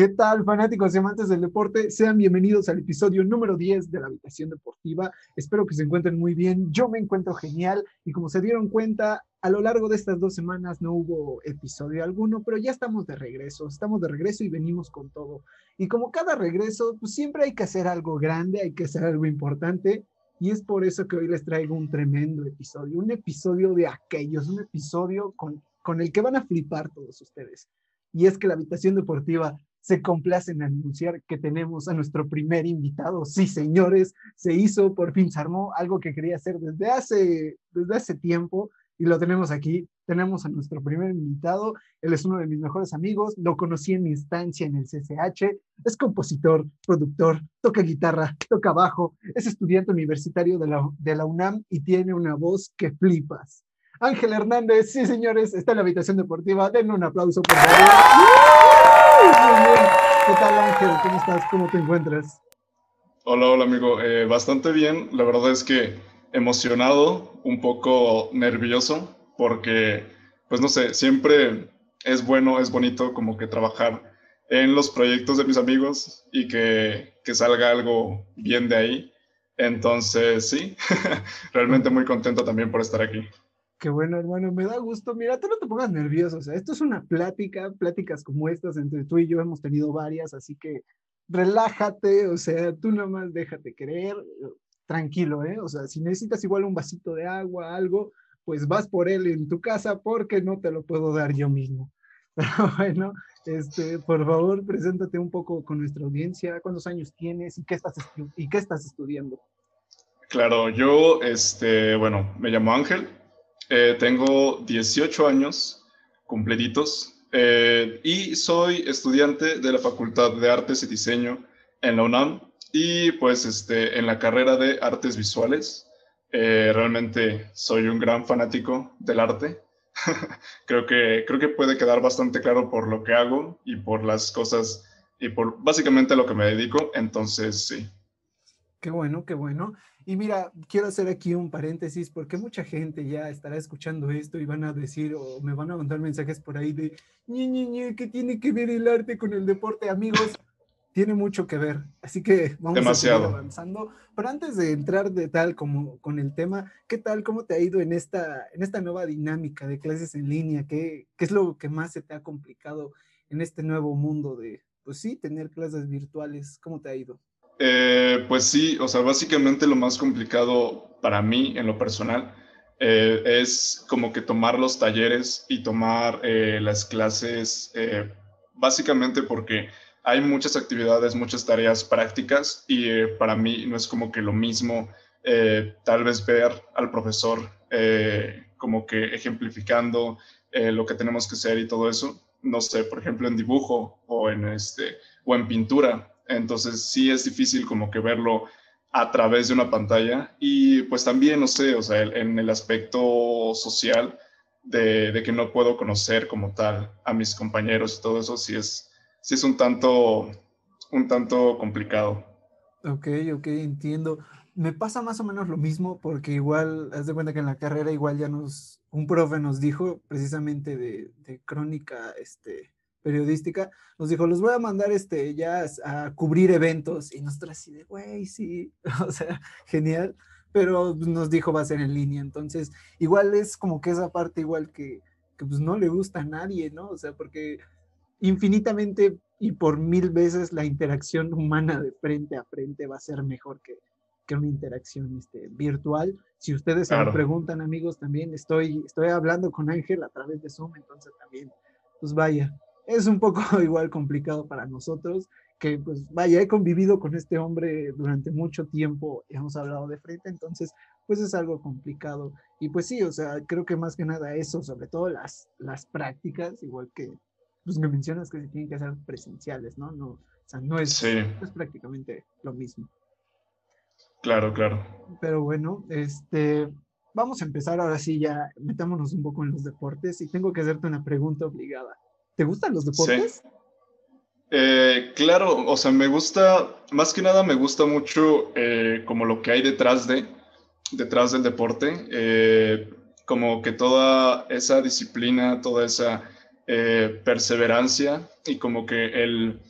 ¿Qué tal, fanáticos y amantes del deporte? Sean bienvenidos al episodio número 10 de la Habitación Deportiva. Espero que se encuentren muy bien. Yo me encuentro genial y como se dieron cuenta, a lo largo de estas dos semanas no hubo episodio alguno, pero ya estamos de regreso. Estamos de regreso y venimos con todo. Y como cada regreso, pues siempre hay que hacer algo grande, hay que hacer algo importante. Y es por eso que hoy les traigo un tremendo episodio, un episodio de aquellos, un episodio con, con el que van a flipar todos ustedes. Y es que la habitación deportiva se complace en anunciar que tenemos a nuestro primer invitado. Sí, señores, se hizo, por fin se armó algo que quería hacer desde hace, desde hace tiempo y lo tenemos aquí. Tenemos a nuestro primer invitado. Él es uno de mis mejores amigos. Lo conocí en mi instancia en el CCH. Es compositor, productor, toca guitarra, toca bajo. Es estudiante universitario de la, de la UNAM y tiene una voz que flipas. Ángel Hernández, sí señores, está en la habitación deportiva. Denle un aplauso, por favor. ¿Qué tal Ángel? ¿Cómo estás? ¿Cómo te encuentras? Hola, hola amigo. Eh, bastante bien. La verdad es que emocionado, un poco nervioso, porque, pues no sé, siempre es bueno, es bonito como que trabajar en los proyectos de mis amigos y que, que salga algo bien de ahí. Entonces, sí, realmente muy contento también por estar aquí. Qué bueno, hermano, me da gusto. Mira, tú no te pongas nervioso, o sea, esto es una plática, pláticas como estas entre tú y yo hemos tenido varias, así que relájate, o sea, tú nomás déjate creer, tranquilo, ¿eh? O sea, si necesitas igual un vasito de agua, algo, pues vas por él en tu casa porque no te lo puedo dar yo mismo. Pero bueno, este, por favor, preséntate un poco con nuestra audiencia, cuántos años tienes y qué estás, y qué estás estudiando. Claro, yo, este, bueno, me llamo Ángel, eh, tengo 18 años completitos eh, y soy estudiante de la Facultad de Artes y Diseño en la UNAM y pues este, en la carrera de Artes Visuales. Eh, realmente soy un gran fanático del arte. creo, que, creo que puede quedar bastante claro por lo que hago y por las cosas y por básicamente a lo que me dedico. Entonces, sí. Qué bueno, qué bueno. Y mira, quiero hacer aquí un paréntesis porque mucha gente ya estará escuchando esto y van a decir o me van a mandar mensajes por ahí de, ñe, ñe, ñe, ¿qué tiene que ver el arte con el deporte? Amigos, tiene mucho que ver. Así que vamos a seguir avanzando. Pero antes de entrar de tal como con el tema, ¿qué tal? ¿Cómo te ha ido en esta, en esta nueva dinámica de clases en línea? ¿Qué, ¿Qué es lo que más se te ha complicado en este nuevo mundo de, pues sí, tener clases virtuales? ¿Cómo te ha ido? Eh, pues sí, o sea, básicamente lo más complicado para mí en lo personal eh, es como que tomar los talleres y tomar eh, las clases, básicamente porque hay muchas actividades, muchas tareas prácticas y para mí no es como que lo mismo tal vez ver al profesor como que ejemplificando lo que tenemos que hacer y todo eso. No sé, por ejemplo, en dibujo o en, este, o en pintura entonces sí es difícil como que verlo a través de una pantalla y pues también, no sé, o sea, en el aspecto social de, que no puedo conocer como tal a mis compañeros y todo eso, sí es, sí es un tanto, un tanto complicado. Ok, ok, entiendo. Me pasa más o menos lo mismo porque igual, haz de cuenta que en la carrera igual ya nos, un profe nos dijo precisamente de, de crónica, este, periodística, nos dijo, los voy a mandar este, ya a cubrir eventos. Y nosotros así de, güey, sí, o sea, genial. Pero nos dijo, va a ser en línea. Entonces, igual es como que esa parte igual que, que pues no le gusta a nadie, ¿no? O sea, porque infinitamente y por mil veces la interacción humana de frente a frente va a ser mejor que, que una interacción este, virtual. Si ustedes se me preguntan, amigos, también estoy, estoy hablando con Ángel a través de Zoom, entonces también, pues vaya, es un poco igual complicado para nosotros, que pues vaya, he convivido con este hombre durante mucho tiempo y hemos hablado de frente, entonces pues es algo complicado. Y pues sí, o sea, creo que más que nada eso, sobre todo las, las prácticas, igual que pues me mencionas que se tienen que hacer presenciales, ¿no? no o sea, no es, es prácticamente lo mismo. Claro, claro. Pero bueno, este, vamos a empezar ahora sí ya, metámonos un poco en los deportes y tengo que hacerte una pregunta obligada. ¿Te gustan los deportes? Eh, claro, o sea, me gusta, más que nada me gusta mucho eh, como lo que hay detrás de, detrás del deporte, eh, como que toda esa disciplina, toda esa perseverancia y como que el,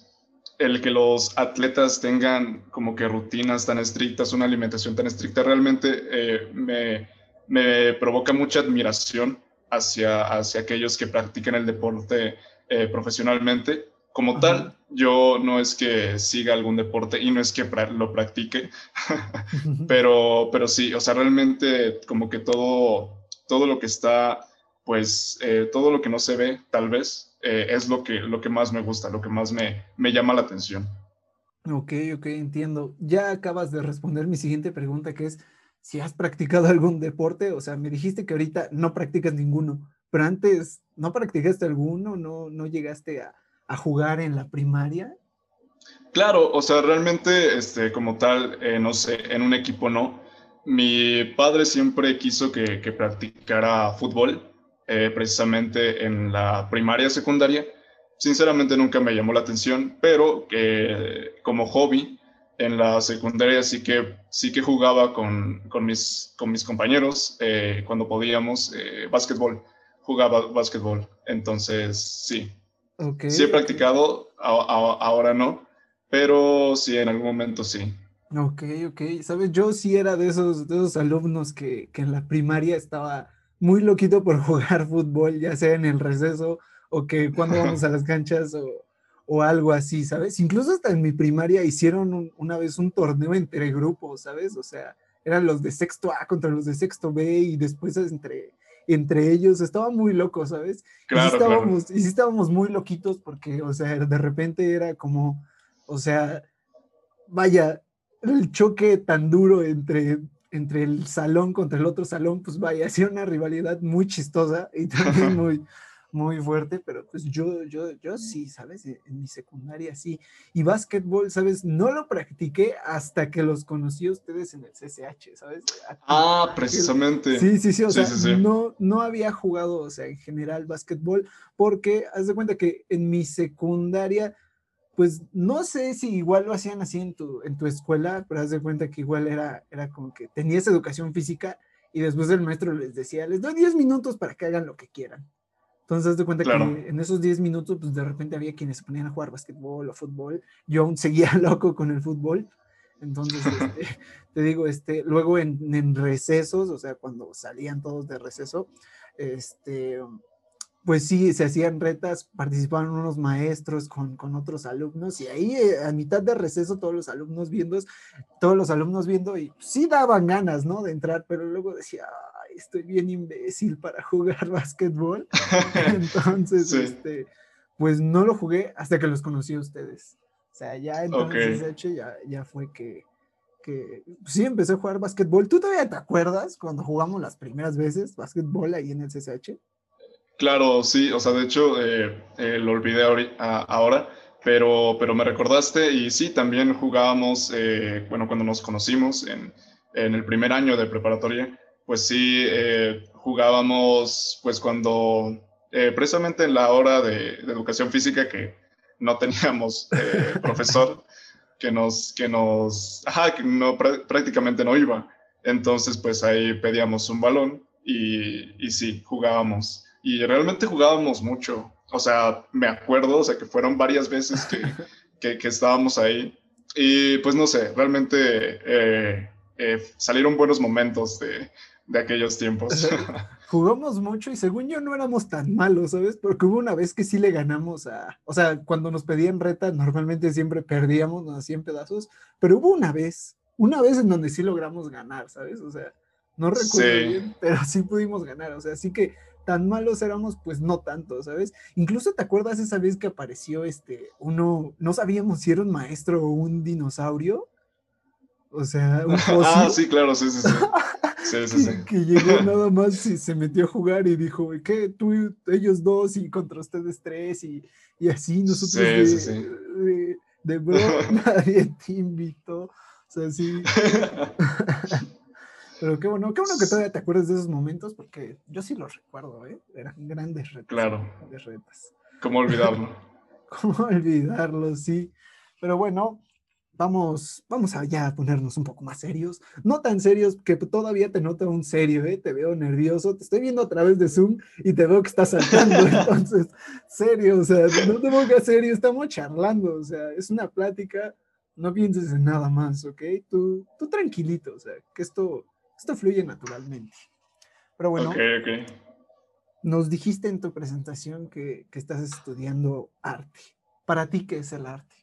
el que los atletas tengan como que rutinas tan estrictas, una alimentación tan estricta, realmente me, me, provoca mucha admiración hacia, hacia aquellos que practican el deporte eh, profesionalmente. Como tal, yo no es que siga algún deporte y no es que lo practique, pero, pero sí, o sea, realmente como que todo, todo lo que está, pues, eh, todo lo que no se ve, tal vez, eh, es lo que, lo que más me gusta, lo que más me, me llama la atención. Ok, ok, entiendo. Ya acabas de responder mi siguiente pregunta, que es si has practicado algún deporte. O sea, me dijiste que ahorita no practicas ninguno, pero antes no practicaste alguno, no, no llegaste a, a jugar en la primaria. Claro, o sea, realmente, este, como tal, eh, no sé, en un equipo no. Mi padre siempre quiso que, que practicara fútbol eh, precisamente en la primaria, secundaria. Sinceramente nunca me llamó la atención, pero que como hobby en la secundaria sí que, sí que jugaba con, con mis, con mis compañeros eh, cuando podíamos eh, básquetbol, jugaba básquetbol. Entonces, sí. Okay. Sí he practicado, ahora no, pero sí, en algún momento sí. Ok, ok. Sabes, yo sí era de esos, de esos alumnos que, que en la primaria estaba muy loquito por jugar fútbol, ya sea en el receso o que cuando vamos a las canchas o, o, algo así, ¿sabes? Incluso hasta en mi primaria hicieron una vez un torneo entre grupos, ¿sabes? O sea, eran los de sexto A contra los de sexto B y después entre, entre ellos, estaba muy loco, ¿sabes? Claro, y, sí estábamos, y sí estábamos muy loquitos porque, o sea, de repente era como, o sea, vaya, el choque tan duro entre entre el salón contra el otro salón, pues vaya, hacía una rivalidad muy chistosa y también muy, muy fuerte, pero pues yo, yo, yo sí, ¿sabes? En mi secundaria sí. Y básquetbol, ¿sabes? No lo practiqué hasta que los conocí a ustedes en el CCH, ¿sabes? ah, precisamente. Sí, sí, sí, o sea, No, no había jugado, o sea, en general básquetbol, porque haz de cuenta que en mi secundaria pues no sé si igual lo hacían así en tu, en tu escuela, pero haz de cuenta que igual era, era como que tenías educación física y después el maestro les decía, les doy 10 minutos para que hagan lo que quieran. Entonces, de cuenta que en esos 10 minutos, pues de repente había quienes se ponían a jugar básquetbol o fútbol. Yo aún seguía loco con el fútbol. Entonces, este, te digo, este, luego en, en, recesos, o sea, cuando salían todos de receso, este, pues sí, se hacían retas, participaban unos maestros con, con otros alumnos y ahí eh, a mitad de receso todos los alumnos viendo, todos los alumnos viendo y sí daban ganas, ¿no? De entrar, pero luego decía, estoy bien imbécil para jugar básquetbol. Entonces, este, pues no lo jugué hasta que los conocí a ustedes. O sea, ya entonces okay. ya, ya fue que, que sí empecé a jugar básquetbol. ¿Tú todavía te acuerdas cuando jugamos las primeras veces básquetbol ahí en el CSH? Claro, sí, o sea, de hecho eh, eh, lo olvidé ahora, pero, pero me recordaste y sí, también jugábamos, eh, bueno, cuando nos conocimos en, en, el primer año de preparatoria, pues sí, jugábamos, pues cuando, precisamente en la hora de, educación física que no teníamos profesor, que nos, que nos, ajá, que no, prácticamente no iba. Entonces, pues ahí pedíamos un balón y, y sí, jugábamos y realmente jugábamos mucho. O sea, me acuerdo, o sea, que fueron varias veces que, que, estábamos ahí. Y pues no sé, realmente eh, eh, salieron buenos momentos de, de aquellos tiempos. Jugamos mucho y según yo no éramos tan malos, ¿sabes? Porque hubo una vez que sí le ganamos a, o sea, cuando nos pedían reta, normalmente siempre perdíamos, nos hacían pedazos, pero hubo una vez, una vez en donde sí logramos ganar, ¿sabes? O sea, no recuerdo bien, pero sí pudimos ganar, o sea, sí que tan malos éramos, pues no tanto, ¿sabes? Incluso te acuerdas esa vez que apareció este, uno, no sabíamos si era un maestro o un dinosaurio. O sea, un fósil. Ah, sí, claro, sí, sí, sí. Sí, sí, sí. Que, llegó nada más y se metió a jugar y dijo, ¿qué? Tú, ellos dos y contra ustedes tres y, y así nosotros de, de, de, bro, nadie te invitó. O sea, sí. Pero qué bueno, qué bueno que todavía te acuerdas de esos momentos, porque yo sí los recuerdo, ¿eh? Eran grandes retos. Claro. ¿Cómo olvidarlo? ¿Cómo olvidarlo? Sí. Pero bueno, vamos, vamos allá a ponernos un poco más serios. No tan serios que todavía te noto un serio, ¿eh? Te veo nervioso, te estoy viendo a través de Zoom y te veo que estás saltando. Entonces, serio, o sea, no te pongas serio, estamos charlando, o sea, es una plática, no pienses en nada más, ¿ok? Tú, tú tranquilito, o sea, que esto, esto fluye naturalmente. Pero bueno, nos dijiste en tu presentación que, que estás estudiando arte. ¿Para ti qué es el arte?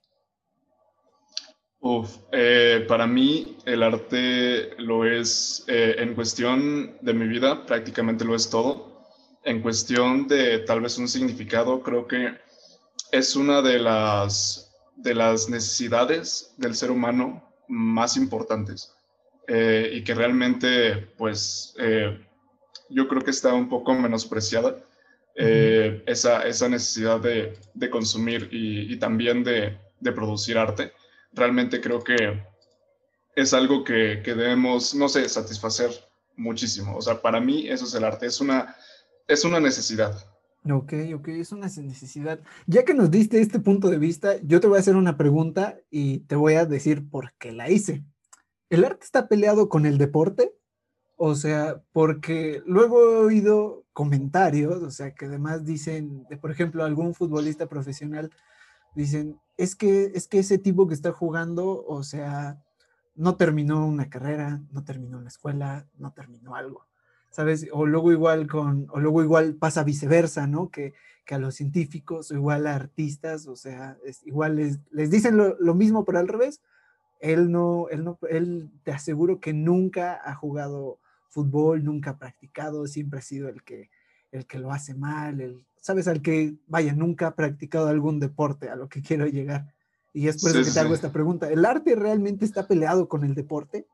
Uf, eh, para mí el arte lo es, eh, en cuestión de mi vida, prácticamente lo es todo. En cuestión de tal vez un significado, creo que es una de las, de las necesidades del ser humano más importantes eh, y que realmente, pues, yo creo que está un poco menospreciada. esa, esa, necesidad de, de consumir y, y también de, de producir arte realmente creo que es algo que, que, debemos, no sé, satisfacer muchísimo. O sea, para mí eso es el arte, es una, es una necesidad. Ok, ok, es una necesidad. Ya que nos diste este punto de vista, yo te voy a hacer una pregunta y te voy a decir por qué la hice. ¿El arte está peleado con el deporte? O sea, porque luego he oído comentarios, o sea, que además dicen, por ejemplo, algún futbolista profesional dicen, es que, es que ese tipo que está jugando, o sea, no terminó una carrera, no terminó una escuela, no terminó algo, ¿sabes? O luego igual con, o luego igual pasa viceversa, ¿no? Que, que a los científicos o igual a artistas, o sea, es, igual les, les dicen lo, mismo, pero al revés. Él no, él no, él te aseguro que nunca ha jugado fútbol, nunca ha practicado, siempre ha sido el que, el que lo hace mal, el, sabes, al que, vaya, nunca ha practicado algún deporte, a lo que quiero llegar. Y es por eso que te hago esta pregunta. ¿El arte realmente está peleado con el deporte?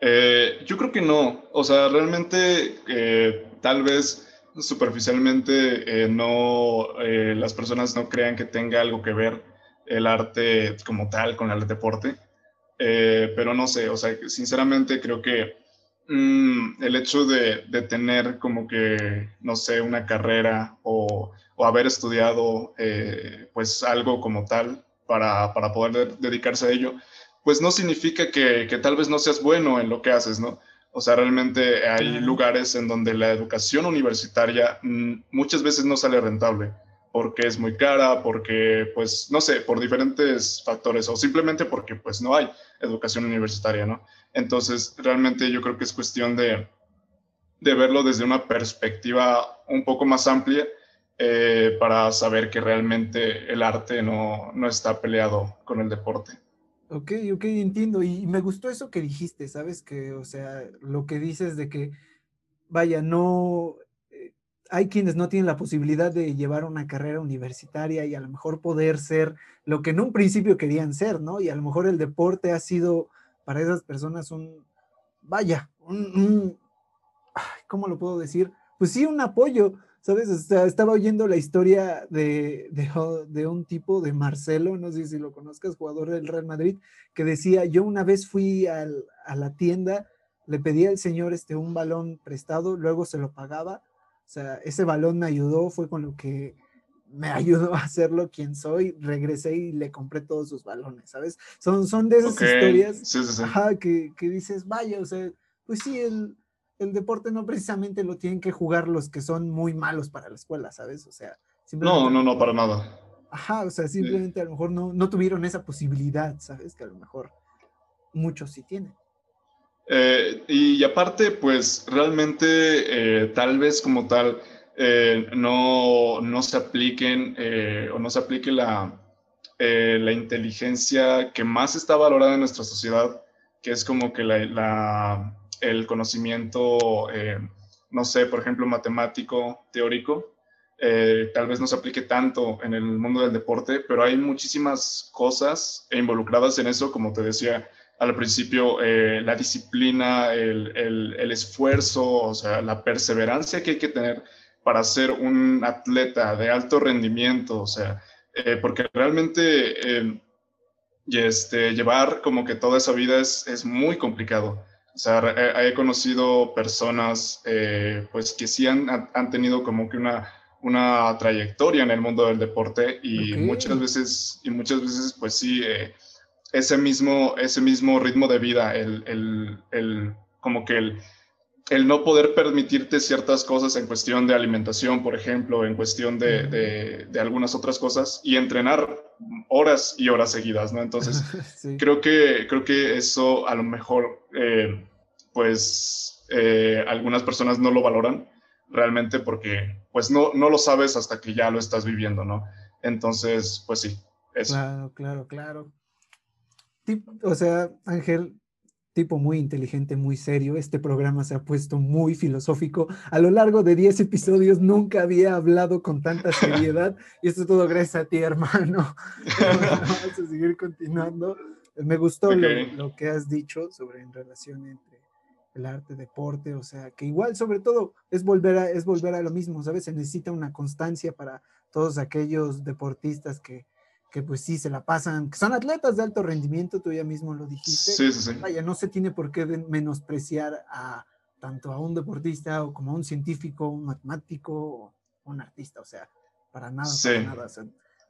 Eh, yo creo que no. O sea, realmente eh, tal vez superficialmente eh, no, las personas no crean que tenga algo que ver el arte como tal con el deporte. pero no sé, o sea, sinceramente creo que Mm, el hecho de, tener como que, no sé, una carrera o, haber estudiado eh, pues algo como tal para, poder dedicarse a ello, pues no significa que, tal vez no seas bueno en lo que haces, ¿no? O sea, realmente hay lugares en donde la educación universitaria mm, muchas veces no sale rentable porque es muy cara, porque, pues, no sé, por diferentes factores o simplemente porque, pues, no hay educación universitaria, ¿no? Entonces, realmente yo creo que es cuestión de, de verlo desde una perspectiva un poco más amplia eh, para saber que realmente el arte no, no está peleado con el deporte. Ok, ok, entiendo. Y me gustó eso que dijiste, ¿sabes? Que, o sea, lo que dices de que, vaya, no, eh, hay quienes no tienen la posibilidad de llevar una carrera universitaria y a lo mejor poder ser lo que en un principio querían ser, ¿no? Y a lo mejor el deporte ha sido para esas personas un, vaya, un, ¿cómo lo puedo decir? Pues sí, un apoyo, ¿sabes? estaba oyendo la historia de, de, un tipo de Marcelo, no sé si lo conozcas, jugador del Real Madrid, que decía, yo una vez fui a la tienda, le pedí al señor este, un balón prestado, luego se lo pagaba, o sea, ese balón me ayudó, fue con lo que me ayudó a hacerlo quien soy, regresé y le compré todos sus balones, ¿sabes? Son, son de esas historias que, que, dices, vaya, o sea, pues sí, el, el, deporte no precisamente lo tienen que jugar los que son muy malos para la escuela, ¿sabes? O sea, no, no, no, para nada. Ajá, o sea, simplemente a lo mejor no, no tuvieron esa posibilidad, ¿sabes? Que a lo mejor muchos sí tienen. Eh, y aparte, pues realmente, eh, tal vez como tal, eh, no, no, se apliquen eh, o no se aplique la, eh, la, inteligencia que más está valorada en nuestra sociedad, que es como que la, el conocimiento, no sé, por ejemplo, matemático, teórico, tal vez no se aplique tanto en el mundo del deporte, pero hay muchísimas cosas involucradas en eso, como te decía al principio, la disciplina, el, el, el, esfuerzo, o sea, la perseverancia que hay que tener para ser un atleta de alto rendimiento, o sea, eh, porque realmente eh, este, llevar como que toda esa vida es, es muy complicado. O sea, he, conocido personas eh, pues que sí han, han, tenido como que una, una trayectoria en el mundo del deporte y muchas veces, y muchas veces pues sí, ese mismo, ese mismo ritmo de vida, el, el, el como que el, el no poder permitirte ciertas cosas en cuestión de alimentación, por ejemplo, en cuestión de, de, algunas otras cosas, y entrenar horas y horas seguidas, ¿no? Entonces, creo, que, creo que eso a lo mejor, eh, pues, eh, algunas personas no lo valoran realmente porque, pues, no, no lo sabes hasta que ya lo estás viviendo, ¿no? Entonces, pues sí, eso. Claro, claro, claro. O sea, Ángel, tipo muy inteligente, muy serio. Este programa se ha puesto muy filosófico. A lo largo de 10 episodios nunca había hablado con tanta seriedad y esto es todo gracias a ti, hermano. Vamos a seguir continuando. Me gustó lo, que has dicho sobre en relación entre el arte, deporte, o sea, que igual sobre todo es volver a, es volver a lo mismo, ¿sabes? Se necesita una constancia para todos aquellos deportistas que, que pues sí se la pasan, que son atletas de alto rendimiento, tú ya mismo lo dijiste. Sí, sí, sí. Vaya, no se tiene por qué menospreciar a tanto a un deportista o como a un científico, un matemático o un artista, o sea, para nada, para nada.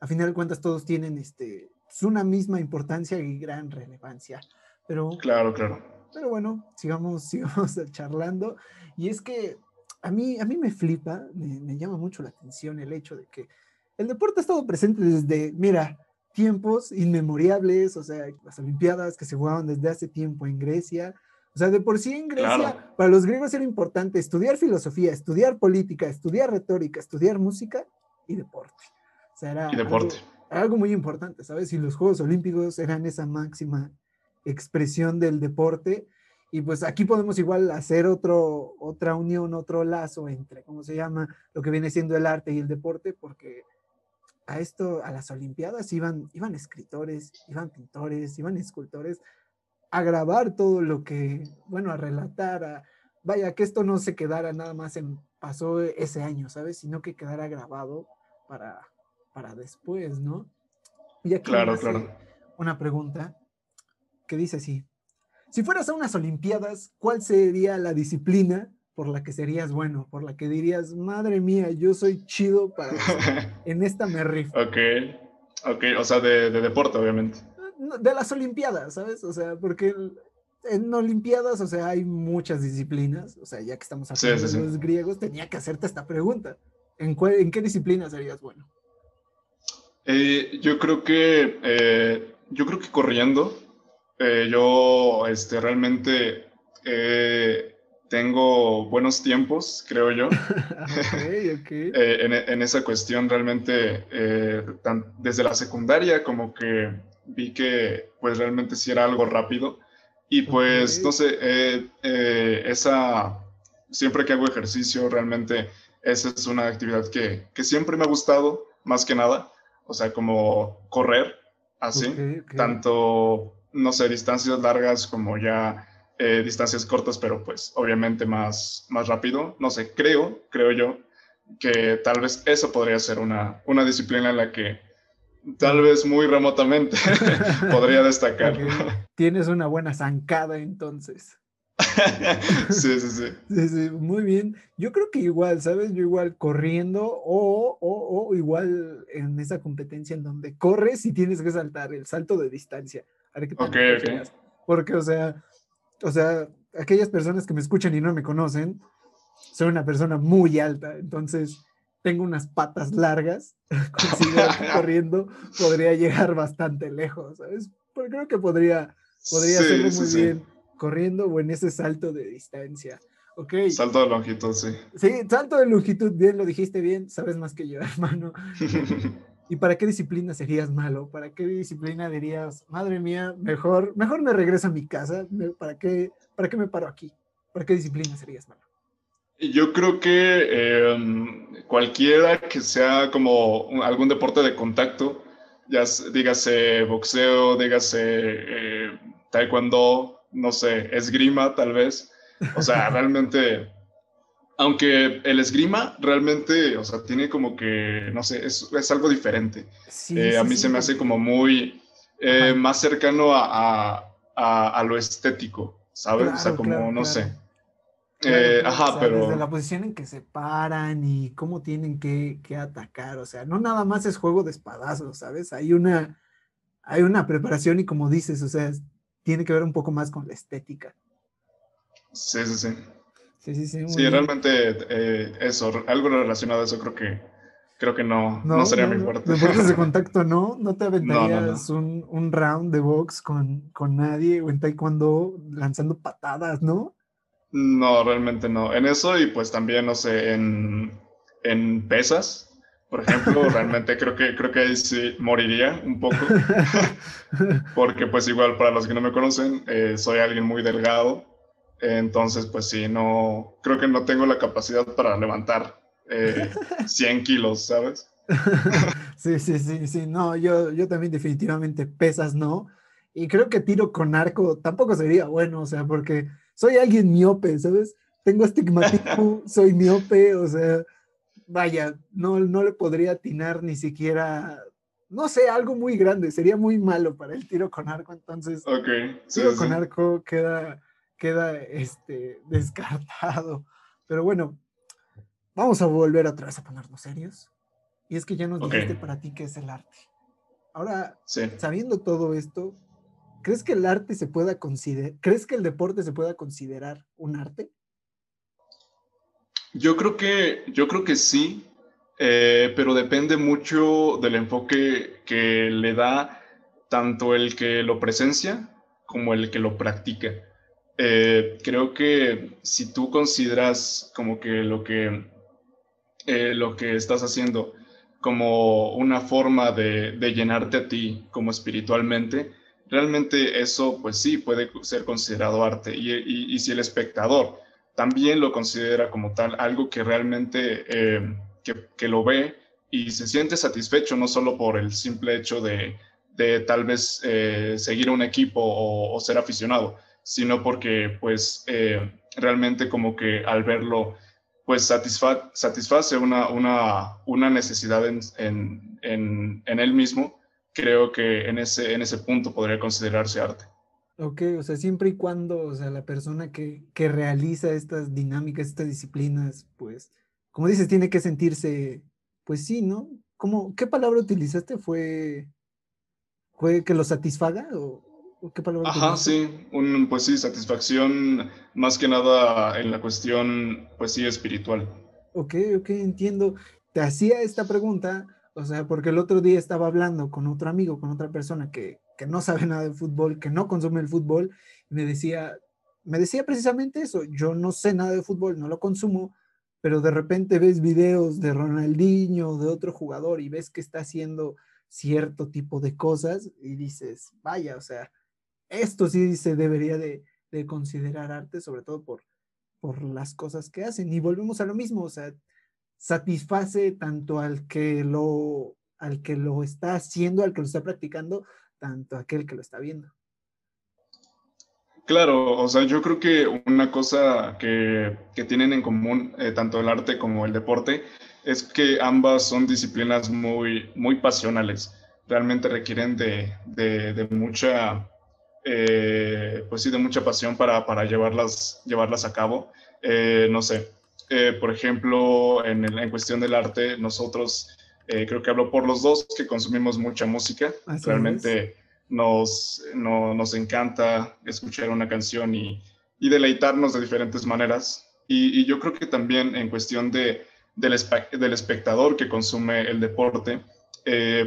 a final de cuentas todos tienen este, pues, una misma importancia y gran relevancia. Pero, claro, claro. Pero bueno, sigamos, sigamos charlando. Y es que a mí, a mí me flipa, me, me llama mucho la atención el hecho de que el deporte ha estado presente desde, mira, tiempos inmemoriales, o sea, las Olimpiadas que se jugaban desde hace tiempo en Grecia. O sea, de por sí en Grecia, para los griegos era importante estudiar filosofía, estudiar política, estudiar retórica, estudiar música y deporte. O sea, era y deporte. Algo, algo muy importante, ¿sabes? Y los Juegos Olímpicos eran esa máxima expresión del deporte. Y pues aquí podemos igual hacer otro, otra unión, otro lazo entre, ¿cómo se llama? Lo que viene siendo el arte y el deporte, porque a esto, a las Olimpiadas, iban, iban escritores, iban pintores, iban escultores a grabar todo lo que, bueno, a relatar, a, vaya, que esto no se quedara nada más en, pasó ese año, ¿sabes? Sino que quedara grabado para, para después, ¿no? Y aquí claro, claro. una pregunta que dice así, si fueras a unas Olimpiadas, ¿cuál sería la disciplina por la que serías bueno, por la que dirías, madre mía, yo soy chido para en esta me rifo. Ok, ok, o sea, de, deporte, obviamente. De las Olimpiadas, ¿sabes? O sea, porque en Olimpiadas, o sea, hay muchas disciplinas, o sea, ya que estamos hablando de los griegos, tenía que hacerte esta pregunta. ¿En, ¿En qué disciplina serías bueno? Eh, yo creo que, eh, yo creo que corriendo, eh, yo este, realmente tengo buenos tiempos, creo yo. Eh, en, esa cuestión realmente, eh, desde la secundaria como que vi que pues realmente sí era algo rápido. Y pues, no sé, eh, esa, siempre que hago ejercicio, realmente esa es una actividad que, que, siempre me ha gustado, más que nada. O sea, como correr, así. Tanto, no sé, distancias largas como ya eh, distancias cortas, pero pues obviamente más, más rápido. No sé, creo, creo yo, que tal vez eso podría ser una, una disciplina en la que tal vez muy remotamente podría destacar. Tienes una buena zancada entonces. sí, sí, sí, sí, sí. Muy bien. Yo creo que igual, ¿sabes? Yo igual corriendo o, o, o, igual en esa competencia en donde corres y tienes que saltar el salto de distancia. A ver qué tal Porque, o sea, o sea, aquellas personas que me escuchan y no me conocen, soy una persona muy alta, entonces tengo unas patas largas, corriendo podría llegar bastante lejos, ¿sabes? Pero creo que podría, podría hacerlo muy bien corriendo o en ese salto de distancia. Okay. Salto de longitud, sí. Sí, salto de longitud, bien, lo dijiste bien, sabes más que yo, hermano. ¿Y para qué disciplina serías malo? ¿Para qué disciplina dirías, madre mía, mejor, mejor me regreso a mi casa? ¿Para qué, ¿Para qué me paro aquí? ¿Para qué disciplina serías malo? Yo creo que em, cualquiera que sea como algún deporte de contacto, ya dígase boxeo, dígase eh, taekwondo, no sé, esgrima tal vez. O sea, realmente aunque el esgrima realmente, o sea, tiene como que, no sé, es, es algo diferente. Eh, a mí se me hace como muy eh, más cercano a, a, a, lo estético, ¿sabes? o sea, como, no sé. Eh, ajá, pero... Desde la posición en que se paran y cómo tienen que, que, atacar, o sea, no nada más es juego de espadazos, ¿sabes? Hay una, hay una preparación y como dices, o sea, tiene que ver un poco más con la estética. Sí, sí, sí. Sí, sí, sí. Sí, realmente eh, eso, algo relacionado a eso creo que creo que no, no, sería mi fuerte. Deportes de contacto, ¿no? ¿No te aventarías un, un, round de box con, con nadie o en taekwondo lanzando patadas, no? No, realmente no. En eso y pues también, no sé, en, en pesas, por ejemplo, realmente creo que, creo que ahí sí moriría un poco. Porque pues igual para los que no me conocen, eh, soy alguien muy delgado. Entonces, pues sí, no, creo que no tengo la capacidad para levantar 100 eh, kilos, ¿sabes? sí, sí, sí, sí, no, yo, yo también definitivamente pesas no. Y creo que tiro con arco tampoco sería bueno, o sea, porque soy alguien miope, ¿sabes? Tengo estigmatismo, soy miope, o sea, vaya, no, no le podría atinar ni siquiera, no sé, algo muy grande, sería muy malo para el tiro con arco, entonces, Ok. tiro con arco queda, queda este, descartado. Pero bueno, vamos a volver otra vez a ponernos serios. Y es que ya nos dijiste para ti qué es el arte. Ahora, sabiendo todo esto, ¿crees que el arte se pueda considerar, crees que el deporte se pueda considerar un arte? Yo creo que, yo creo que sí, eh, pero depende mucho del enfoque que le da tanto el que lo presencia como el que lo practica. Eh, creo que si tú consideras como que lo que eh, lo que estás haciendo como una forma de, llenarte a ti como espiritualmente, realmente eso pues sí puede ser considerado arte. Y, si el espectador también lo considera como tal, algo que realmente eh, que, lo ve y se siente satisfecho, no solo por el simple hecho de, tal vez eh, seguir un equipo o, ser aficionado, sino porque pues realmente como que al verlo pues satisface una, una, una necesidad en, en, en, en, él mismo, creo que en ese, en ese punto podría considerarse arte. Ok, o sea, siempre y cuando, o sea, la persona que, que realiza estas dinámicas, estas disciplinas, pues, como dices, tiene que sentirse, pues sí, ¿no? ¿Cómo, ¿Qué palabra utilizaste? ¿Fue, fue que lo satisfaga? ¿O, ¿Qué palabra Ajá, sí, un, pues sí, satisfacción más que nada en la cuestión, pues sí, espiritual. Ok, ok, entiendo. Te hacía esta pregunta, o sea, porque el otro día estaba hablando con otro amigo, con otra persona que, que no sabe nada de fútbol, que no consume el fútbol, y me decía, me decía precisamente eso, yo no sé nada de fútbol, no lo consumo, pero de repente ves videos de Ronaldinho, de otro jugador, y ves que está haciendo cierto tipo de cosas, y dices, vaya, o sea, esto sí se debería de, considerar arte, sobre todo por, por las cosas que hacen. Y volvemos a lo mismo, o sea, satisface tanto al que lo, al que lo está haciendo, al que lo está practicando, tanto aquel que lo está viendo. Claro, o sea, yo creo que una cosa que, tienen en común eh, tanto el arte como el deporte es que ambas son disciplinas muy, muy pasionales. Realmente requieren de, de mucha eh, pues sí, de mucha pasión para, para llevarlas, llevarlas a cabo. Eh, no sé, eh, por ejemplo, en, en, cuestión del arte, nosotros, creo que hablo por los dos, que consumimos mucha música. Realmente nos, no, nos encanta escuchar una canción y, y deleitarnos de diferentes maneras. Y, y, yo creo que también en cuestión de, del, del espectador que consume el deporte,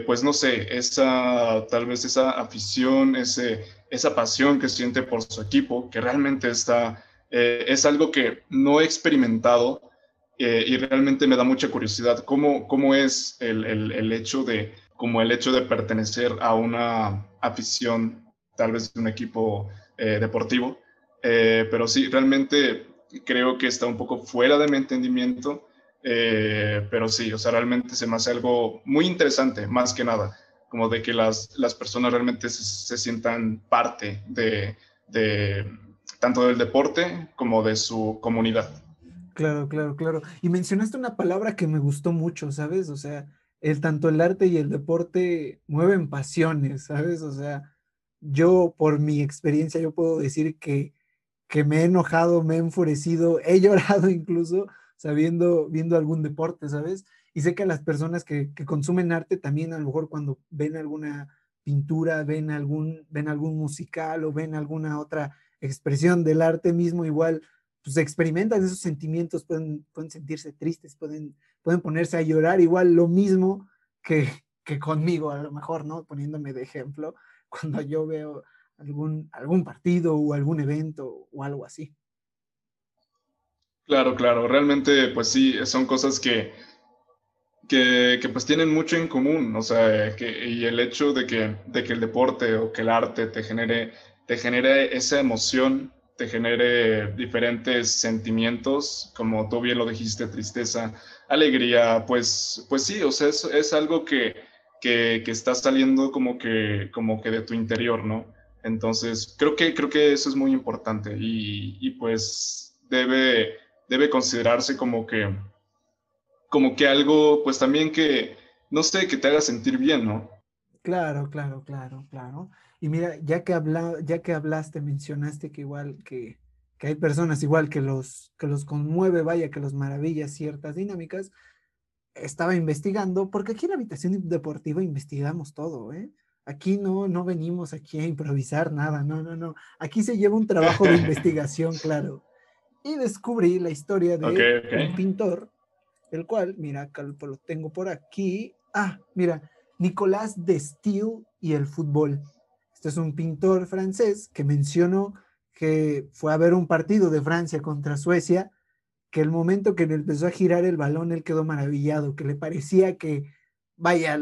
pues no sé, esa, tal vez esa afición, ese, esa pasión que siente por su equipo, que realmente está, eh, es algo que no he experimentado eh, y realmente me da mucha curiosidad. ¿Cómo, cómo es el, el, hecho de, como el hecho de pertenecer a una afición, tal vez de un equipo eh, deportivo? pero sí, realmente creo que está un poco fuera de mi entendimiento, pero sí, o sea, realmente se me hace algo muy interesante, más que nada como de que las, las personas realmente se, sientan parte de, de, tanto del deporte como de su comunidad. Claro, claro, claro. Y mencionaste una palabra que me gustó mucho, ¿sabes? O sea, el, tanto el arte y el deporte mueven pasiones, ¿sabes? O sea, yo por mi experiencia, yo puedo decir que, que me he enojado, me he enfurecido, he llorado incluso sabiendo, viendo algún deporte, ¿sabes? Y sé que las personas que, consumen arte también a lo mejor cuando ven alguna pintura, ven algún, ven algún musical o ven alguna otra expresión del arte mismo, igual pues experimentan esos sentimientos, pueden, pueden sentirse tristes, pueden, pueden ponerse a llorar, igual lo mismo que, que conmigo, a lo mejor, ¿no? Poniéndome de ejemplo, cuando yo veo algún, algún partido o algún evento o algo así. Claro, claro, realmente pues sí, son cosas que, que, pues tienen mucho en común, o sea, que, y el hecho de que, de que el deporte o que el arte te genere, te genere esa emoción, te genere diferentes sentimientos, como tú bien lo dijiste, tristeza, alegría, pues, pues sí, o sea, es, es algo que, que, que, está saliendo como que, como que de tu interior, ¿no? Entonces, creo que, creo que eso es muy importante y, y pues debe, debe considerarse como que, como que algo, pues también que, no sé, que te haga sentir bien, ¿no? Claro, claro, claro, claro. Y mira, ya que, habla, ya que hablaste, mencionaste que igual que, que hay personas igual que los, que los conmueve, vaya, que los maravilla ciertas dinámicas, estaba investigando, porque aquí en la habitación deportiva investigamos todo, ¿eh? Aquí no, no venimos aquí a improvisar nada, no, no, no. Aquí se lleva un trabajo de investigación, claro y descubrí la historia de un pintor, el cual, mira, lo tengo por aquí. Ah, mira, Nicolás de Steele y el fútbol. Este es un pintor francés que mencionó que fue a ver un partido de Francia contra Suecia, que el momento que empezó a girar el balón, él quedó maravillado, que le parecía que, vaya,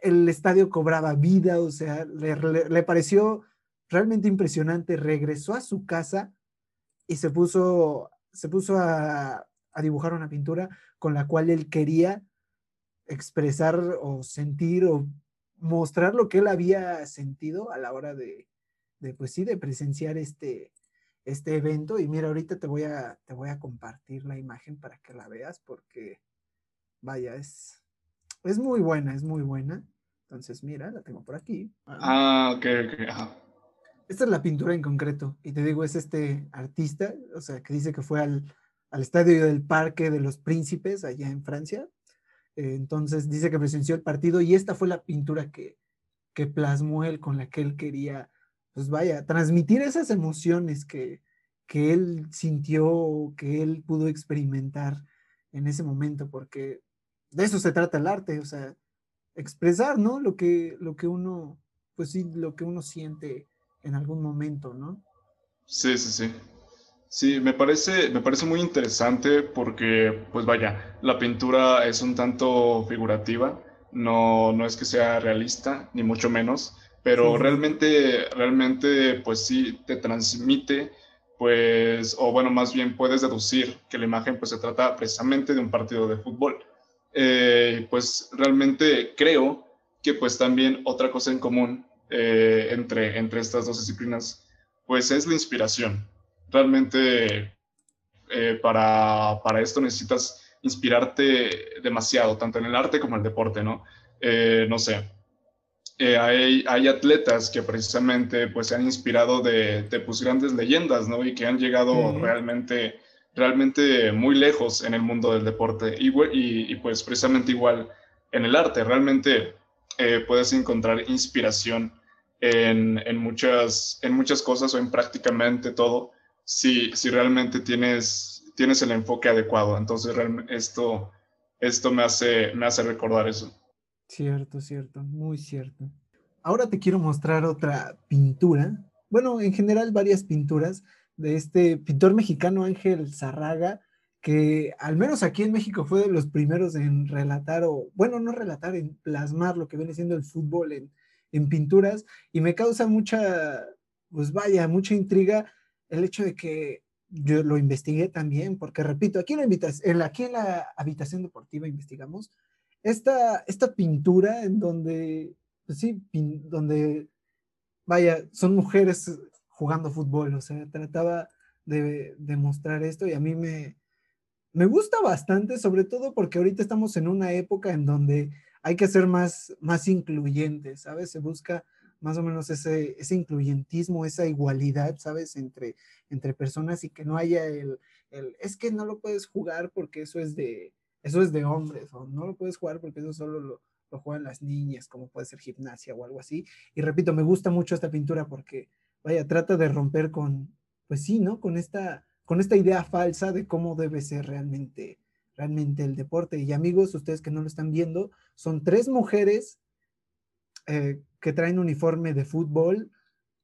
el estadio cobraba vida, o sea, le, le pareció realmente impresionante. Regresó a su casa y se puso, se puso a, dibujar una pintura con la cual él quería expresar o sentir o mostrar lo que él había sentido a la hora de, de pues sí, de presenciar este, este evento. Y mira, ahorita te voy, a, te voy a compartir la imagen para que la veas porque, vaya, es, es muy buena, es muy buena. Entonces, mira, la tengo por aquí. Ah, ok, ok. Esta es la pintura en concreto. Y te digo, es este artista, o sea, que dice que fue al, estadio del Parque de los Príncipes, allá en Francia. Eh, entonces dice que presenció el partido y esta fue la pintura que, que plasmó él, con la que él quería, pues vaya, transmitir esas emociones que, que él sintió, que él pudo experimentar en ese momento, porque de eso se trata el arte, o sea, expresar, ¿no? Lo que, lo que uno, pues sí, lo que uno siente en algún momento, ¿no? Sí, sí, sí. Sí, me parece, me parece muy interesante porque, pues vaya, la pintura es un tanto figurativa, no, no es que sea realista, ni mucho menos, pero realmente, realmente, pues sí, te transmite, pues, o bueno, más bien puedes deducir que la imagen, pues se trata precisamente de un partido de fútbol. Eh, pues realmente creo que pues también otra cosa en común eh, entre, entre estas dos disciplinas, pues es la inspiración. Realmente eh, para, para, esto necesitas inspirarte demasiado, tanto en el arte como en el deporte, ¿no? Eh, no sé, hay, hay, atletas que precisamente pues se han inspirado de, de pues, grandes leyendas, ¿no? Y que han llegado realmente, realmente muy lejos en el mundo del deporte. Y, y, y pues precisamente igual en el arte, realmente puedes encontrar inspiración en, muchas, en muchas cosas o en prácticamente todo si, si realmente tienes, tienes el enfoque adecuado. Entonces, esto, esto me, hace, me hace recordar eso. Cierto, cierto, muy cierto. Ahora te quiero mostrar otra pintura, bueno, en general varias pinturas de este pintor mexicano Ángel Zarraga, que al menos aquí en México fue de los primeros en relatar, o bueno, no relatar, en plasmar lo que viene siendo el fútbol en, en pinturas y me causa mucha, pues vaya, mucha intriga el hecho de que yo lo investigué también, porque repito, aquí en la, en aquí en la habitación deportiva investigamos esta, esta pintura en donde, pues sí, donde, vaya, son mujeres jugando fútbol, o sea, trataba de, de mostrar esto y a mí me, me gusta bastante, sobre todo porque ahorita estamos en una época en donde hay que ser más, más incluyentes, ¿sabes? Se busca más o menos ese, ese incluyentismo, esa igualdad, ¿sabes? Entre, entre personas y que no haya el, el, es que no lo puedes jugar porque eso es de, eso es de hombres, o no lo puedes jugar porque eso solo lo, lo juegan las niñas, como puede ser gimnasia o algo así. Y repito, me gusta mucho esta pintura porque, vaya, trata de romper con, pues sí, ¿no? Con esta, con esta idea falsa de cómo debe ser realmente, realmente el deporte. Y amigos, ustedes que no lo están viendo, son tres mujeres eh, que traen uniforme de fútbol.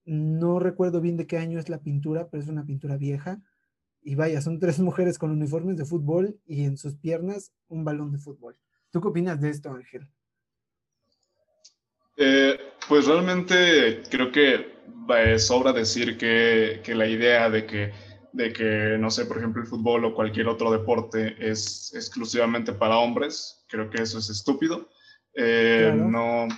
No recuerdo bien de qué año es la pintura, pero es una pintura vieja. Y vaya, son tres mujeres con uniformes de fútbol y en sus piernas un balón de fútbol. ¿Tú qué opinas de esto, Ángel? Eh, pues realmente creo que sobra decir que, la idea de que, de que, no sé, por ejemplo, el fútbol o cualquier otro deporte es exclusivamente para hombres, creo que eso es estúpido. Eh, no,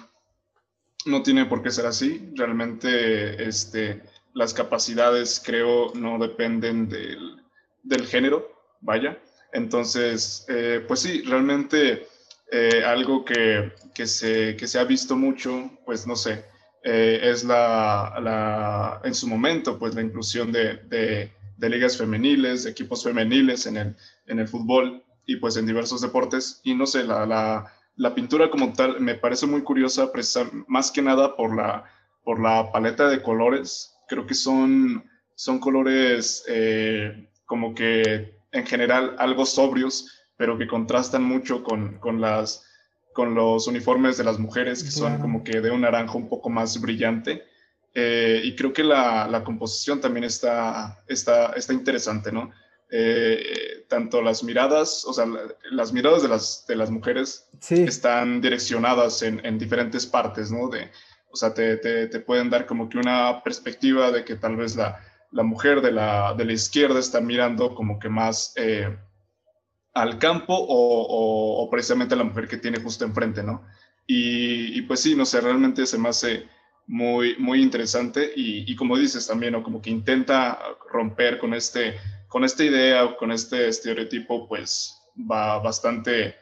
no tiene por qué ser así. Realmente este, las capacidades, creo, no dependen del, género, vaya. Entonces, eh, pues sí, realmente eh, algo que, que, se, que, se, ha visto mucho, pues no sé, eh, es la, la, en su momento, pues la inclusión de, de, de, ligas femeniles, de equipos femeniles en el, en el fútbol y pues en diversos deportes. Y no sé, la, la, la pintura como tal me parece muy curiosa, más que nada por la, por la paleta de colores. Creo que son, son colores eh, como que en general algo sobrios, pero que contrastan mucho con, con, las, con los uniformes de las mujeres, que son como que de un naranja un poco más brillante. Eh, y creo que la, la, composición también está, está, está interesante, ¿no? Eh, tanto las miradas, o sea, las miradas de las, de las mujeres están direccionadas en, en, diferentes partes, ¿no? De, o sea, te, te, te, pueden dar como que una perspectiva de que tal vez la, la mujer de la, de la izquierda está mirando como que más eh, al campo o, o, precisamente a la mujer que tiene justo enfrente, ¿no? Y, y, pues sí, no sé, realmente se me hace muy, muy interesante y, y como dices también, ¿no? Como que intenta romper con, este, con esta idea o con este estereotipo, pues va bastante,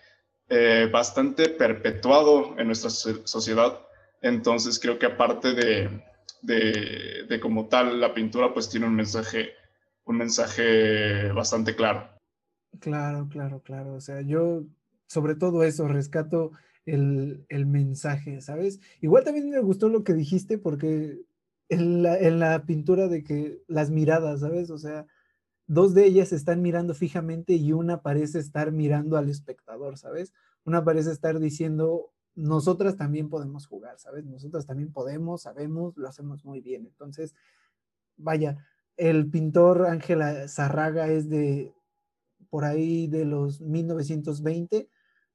eh, bastante perpetuado en nuestra sociedad. Entonces creo que aparte de, de, de como tal la pintura, pues tiene un mensaje, un mensaje bastante claro. Claro, claro, claro. O sea, yo sobre todo eso rescato el, el mensaje, ¿sabes? Igual también me gustó lo que dijiste porque en la, en la pintura de que las miradas, ¿sabes? O sea, dos de ellas están mirando fijamente y una parece estar mirando al espectador, ¿sabes? Una parece estar diciendo, nosotras también podemos jugar, ¿sabes? Nosotras también podemos, sabemos, lo hacemos muy bien. Entonces, vaya, el pintor Ángela Zarraga es de, por ahí de los 1920.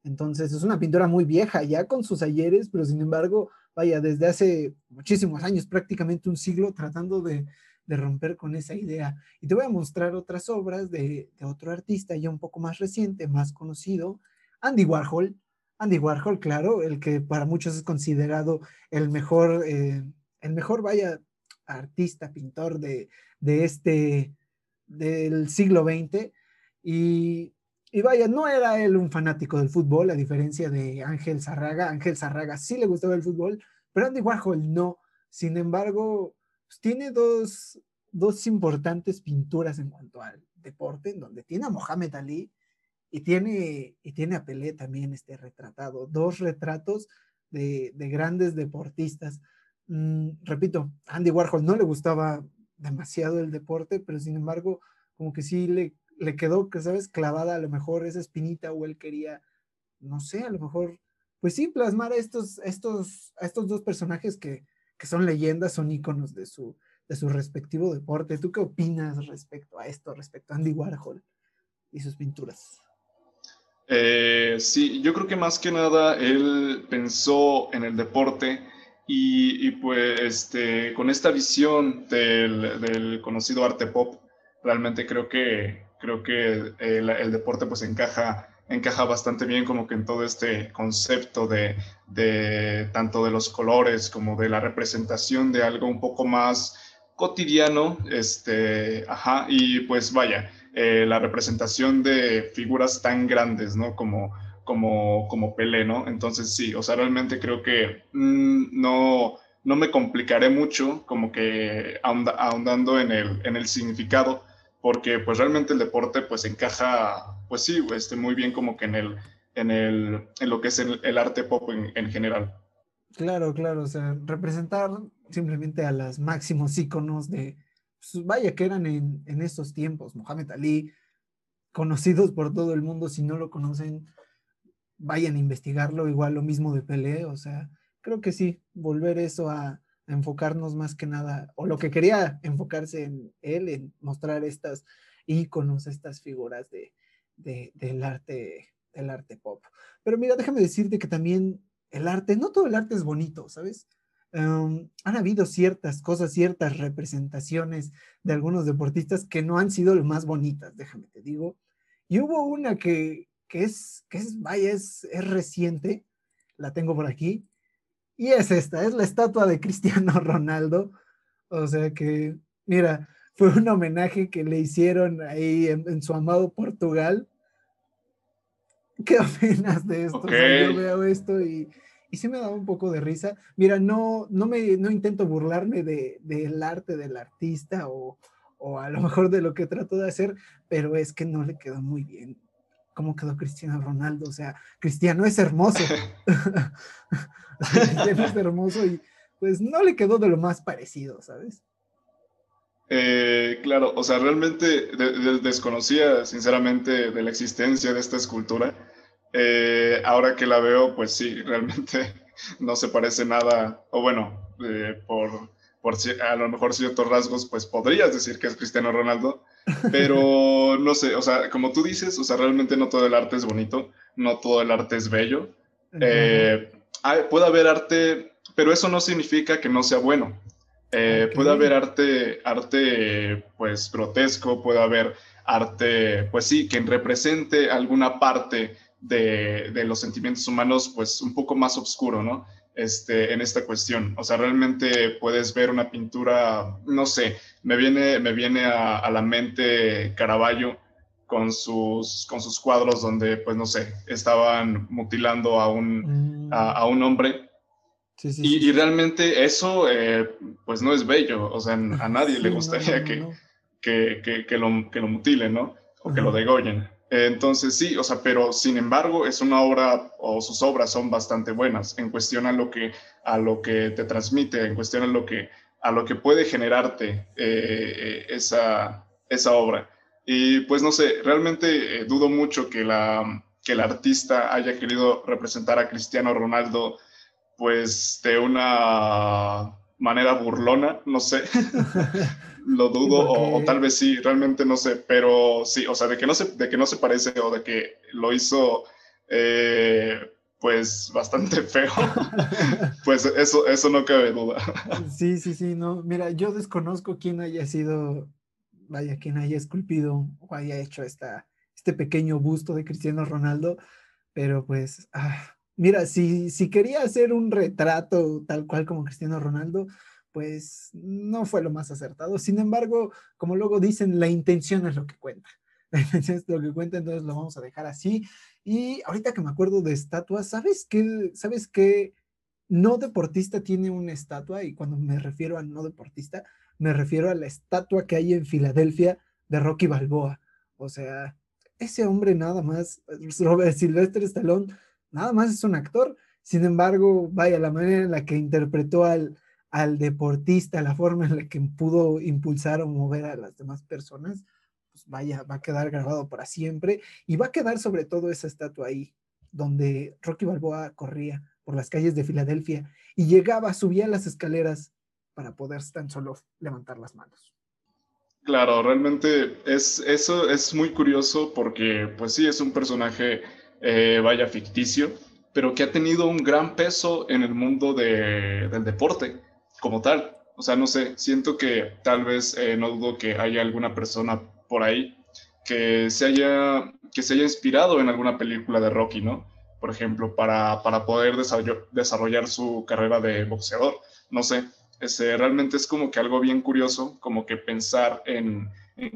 Entonces es una pintura muy vieja, ya con sus ayeres, pero sin embargo, vaya, desde hace muchísimos años, prácticamente un siglo, tratando de, romper con esa idea. Y te voy a mostrar otras obras de, otro artista ya un poco más reciente, más conocido, Andy Warhol. Andy Warhol, claro, el que para muchos es considerado el mejor, eh, el mejor, vaya, artista, pintor de, de este, del siglo XX. Y, vaya, no era él un fanático del fútbol, a diferencia de Ángel Zarraga. Ángel Zarraga sí le gustaba el fútbol, pero Andy Warhol no. Sin embargo, pues, tiene dos, dos importantes pinturas en cuanto al deporte, en donde tiene a Mohamed Ali y tiene, y tiene a Pelé también este retratado. Dos retratos de, de grandes deportistas. Mm, repito, Andy Warhol no le gustaba demasiado el deporte, pero sin embargo, como que sí le le quedó, que sabes, clavada a lo mejor esa espinita o él quería, no sé, a lo mejor, pues sí, plasmar a estos, estos, a estos dos personajes que, que son leyendas, son íconos de su, de su respectivo deporte. ¿Tú qué opinas respecto a esto, respecto a Andy Warhol y sus pinturas? Eh, sí, yo creo que más que nada él pensó en el deporte y, y pues este, con esta visión del, del, conocido arte pop, realmente creo que creo que el, deporte pues encaja, encaja bastante bien como que en todo este concepto de, de, tanto de los colores como de la representación de algo un poco más cotidiano, este, ajá, y pues vaya, eh, la representación de figuras tan grandes, ¿no? Como, como, como Pelé, ¿no? Entonces sí, o sea, realmente creo que mm, no, no me complicaré mucho como que ahondando en el, en el significado, porque pues realmente el deporte pues encaja, pues sí, este, muy bien como que en el, en, el, en lo que es el, arte pop en, general. Claro, claro, o representar simplemente a los máximos íconos de, pues, vaya que eran en, en estos tiempos, Mohamed Ali, conocidos por todo el mundo, si no lo conocen, vayan a investigarlo, igual lo mismo de Pelé, o sea, creo que sí, volver eso a, enfocarnos más que nada, o lo que quería enfocarse en él, en mostrar estas íconos, estas figuras de, del arte, del arte pop. Pero mira, déjame decirte que también el arte, no todo el arte es bonito, ¿sabes? han habido ciertas cosas, ciertas representaciones de algunos deportistas que no han sido las más bonitas, déjame te digo. Y hubo una que, que es, que es, vaya, es, es reciente, la tengo por aquí, y es esta, es la estatua de Cristiano Ronaldo. O sea que, mira, fue un homenaje que le hicieron ahí en, su amado Portugal. ¿Qué opinas de esto? yo veo esto y, y sí me da un poco de risa. Mira, no, no, me, no intento burlarme de, del arte del artista o, o a lo mejor de lo que trato de hacer, pero es que no le quedó muy bien cómo quedó Cristiano Ronaldo. O sea, Cristiano es hermoso. Cristiano es hermoso y pues no le quedó de lo más parecido, ¿sabes? Eh, claro, o sea, realmente desconocía sinceramente de la existencia de esta escultura. Eh, ahora que la veo, pues sí, realmente no se parece nada, o bueno, eh, por, por a lo mejor ciertos rasgos, pues podrías decir que es Cristiano Ronaldo, pero no sé, o sea, como tú dices, o sea, realmente no todo el arte es bonito, no todo el arte es bello. Eh, puede haber arte, pero eso no significa que no sea bueno. Eh, puede haber arte, arte, pues, grotesco, puede haber arte, pues sí, que represente alguna parte de, de los sentimientos humanos, pues, un poco más oscuro, ¿no? Este, en esta cuestión. O sea, realmente puedes ver una pintura, no sé, me viene, me viene a, la mente Caravaggio con sus, con sus cuadros donde, pues no sé, estaban mutilando a un, a, un hombre. y, realmente eso, eh, pues no es bello, o sea, a nadie le gustaría que, que, que, lo, que lo mutilen, ¿no? O que lo degollen. Entonces sí, o sea, pero sin embargo es una obra o sus obras son bastante buenas en cuestión a lo que, a lo que te transmite, en cuestión a lo que, a lo que puede generarte eh, esa, esa obra. Y pues no sé, realmente eh, dudo mucho que, la, que el artista haya querido representar a Cristiano Ronaldo pues de una manera burlona, no sé, lo dudo o, tal vez sí, realmente no sé, pero sí, o sea, de que no se, de que no se parece o de que lo hizo eh, pues bastante feo, pues eso, eso no cabe duda. Sí, sí, sí, no, mira, yo desconozco quién haya sido, vaya, quién haya esculpido o haya hecho esta, este pequeño busto de Cristiano Ronaldo, pero pues, ah, mira, si, si quería hacer un retrato tal cual como Cristiano Ronaldo, pues no fue lo más acertado. Sin embargo, como luego dicen, la intención es lo que cuenta. La intención es lo que cuenta, entonces lo vamos a dejar así. Y ahorita que me acuerdo de estatuas, ¿sabes qué? ¿Sabes qué? No deportista tiene una estatua y cuando me refiero a no deportista, me refiero a la estatua que hay en Filadelfia de Rocky Balboa. O sea, ese hombre nada más, Robert Sylvester Stallone, nada más es un actor. Sin embargo, vaya, la manera en la que interpretó al, al deportista, la forma en la que pudo impulsar o mover a las demás personas, pues vaya, va a quedar grabado para siempre y va a quedar sobre todo esa estatua ahí, donde Rocky Balboa corría por las calles de Filadelfia y llegaba, subía las escaleras para poder tan solo levantar las manos. Claro, realmente es, eso es muy curioso porque pues sí, es un personaje, eh, vaya, ficticio, pero que ha tenido un gran peso en el mundo del deporte como tal. O sea, no sé, siento que tal vez, eh, no dudo que haya alguna persona por ahí que se haya, que se haya inspirado en alguna película de Rocky, ¿no? Por ejemplo, para, para poder desarrollar su carrera de boxeador. No sé, ese, realmente es como que algo bien curioso, como que pensar en,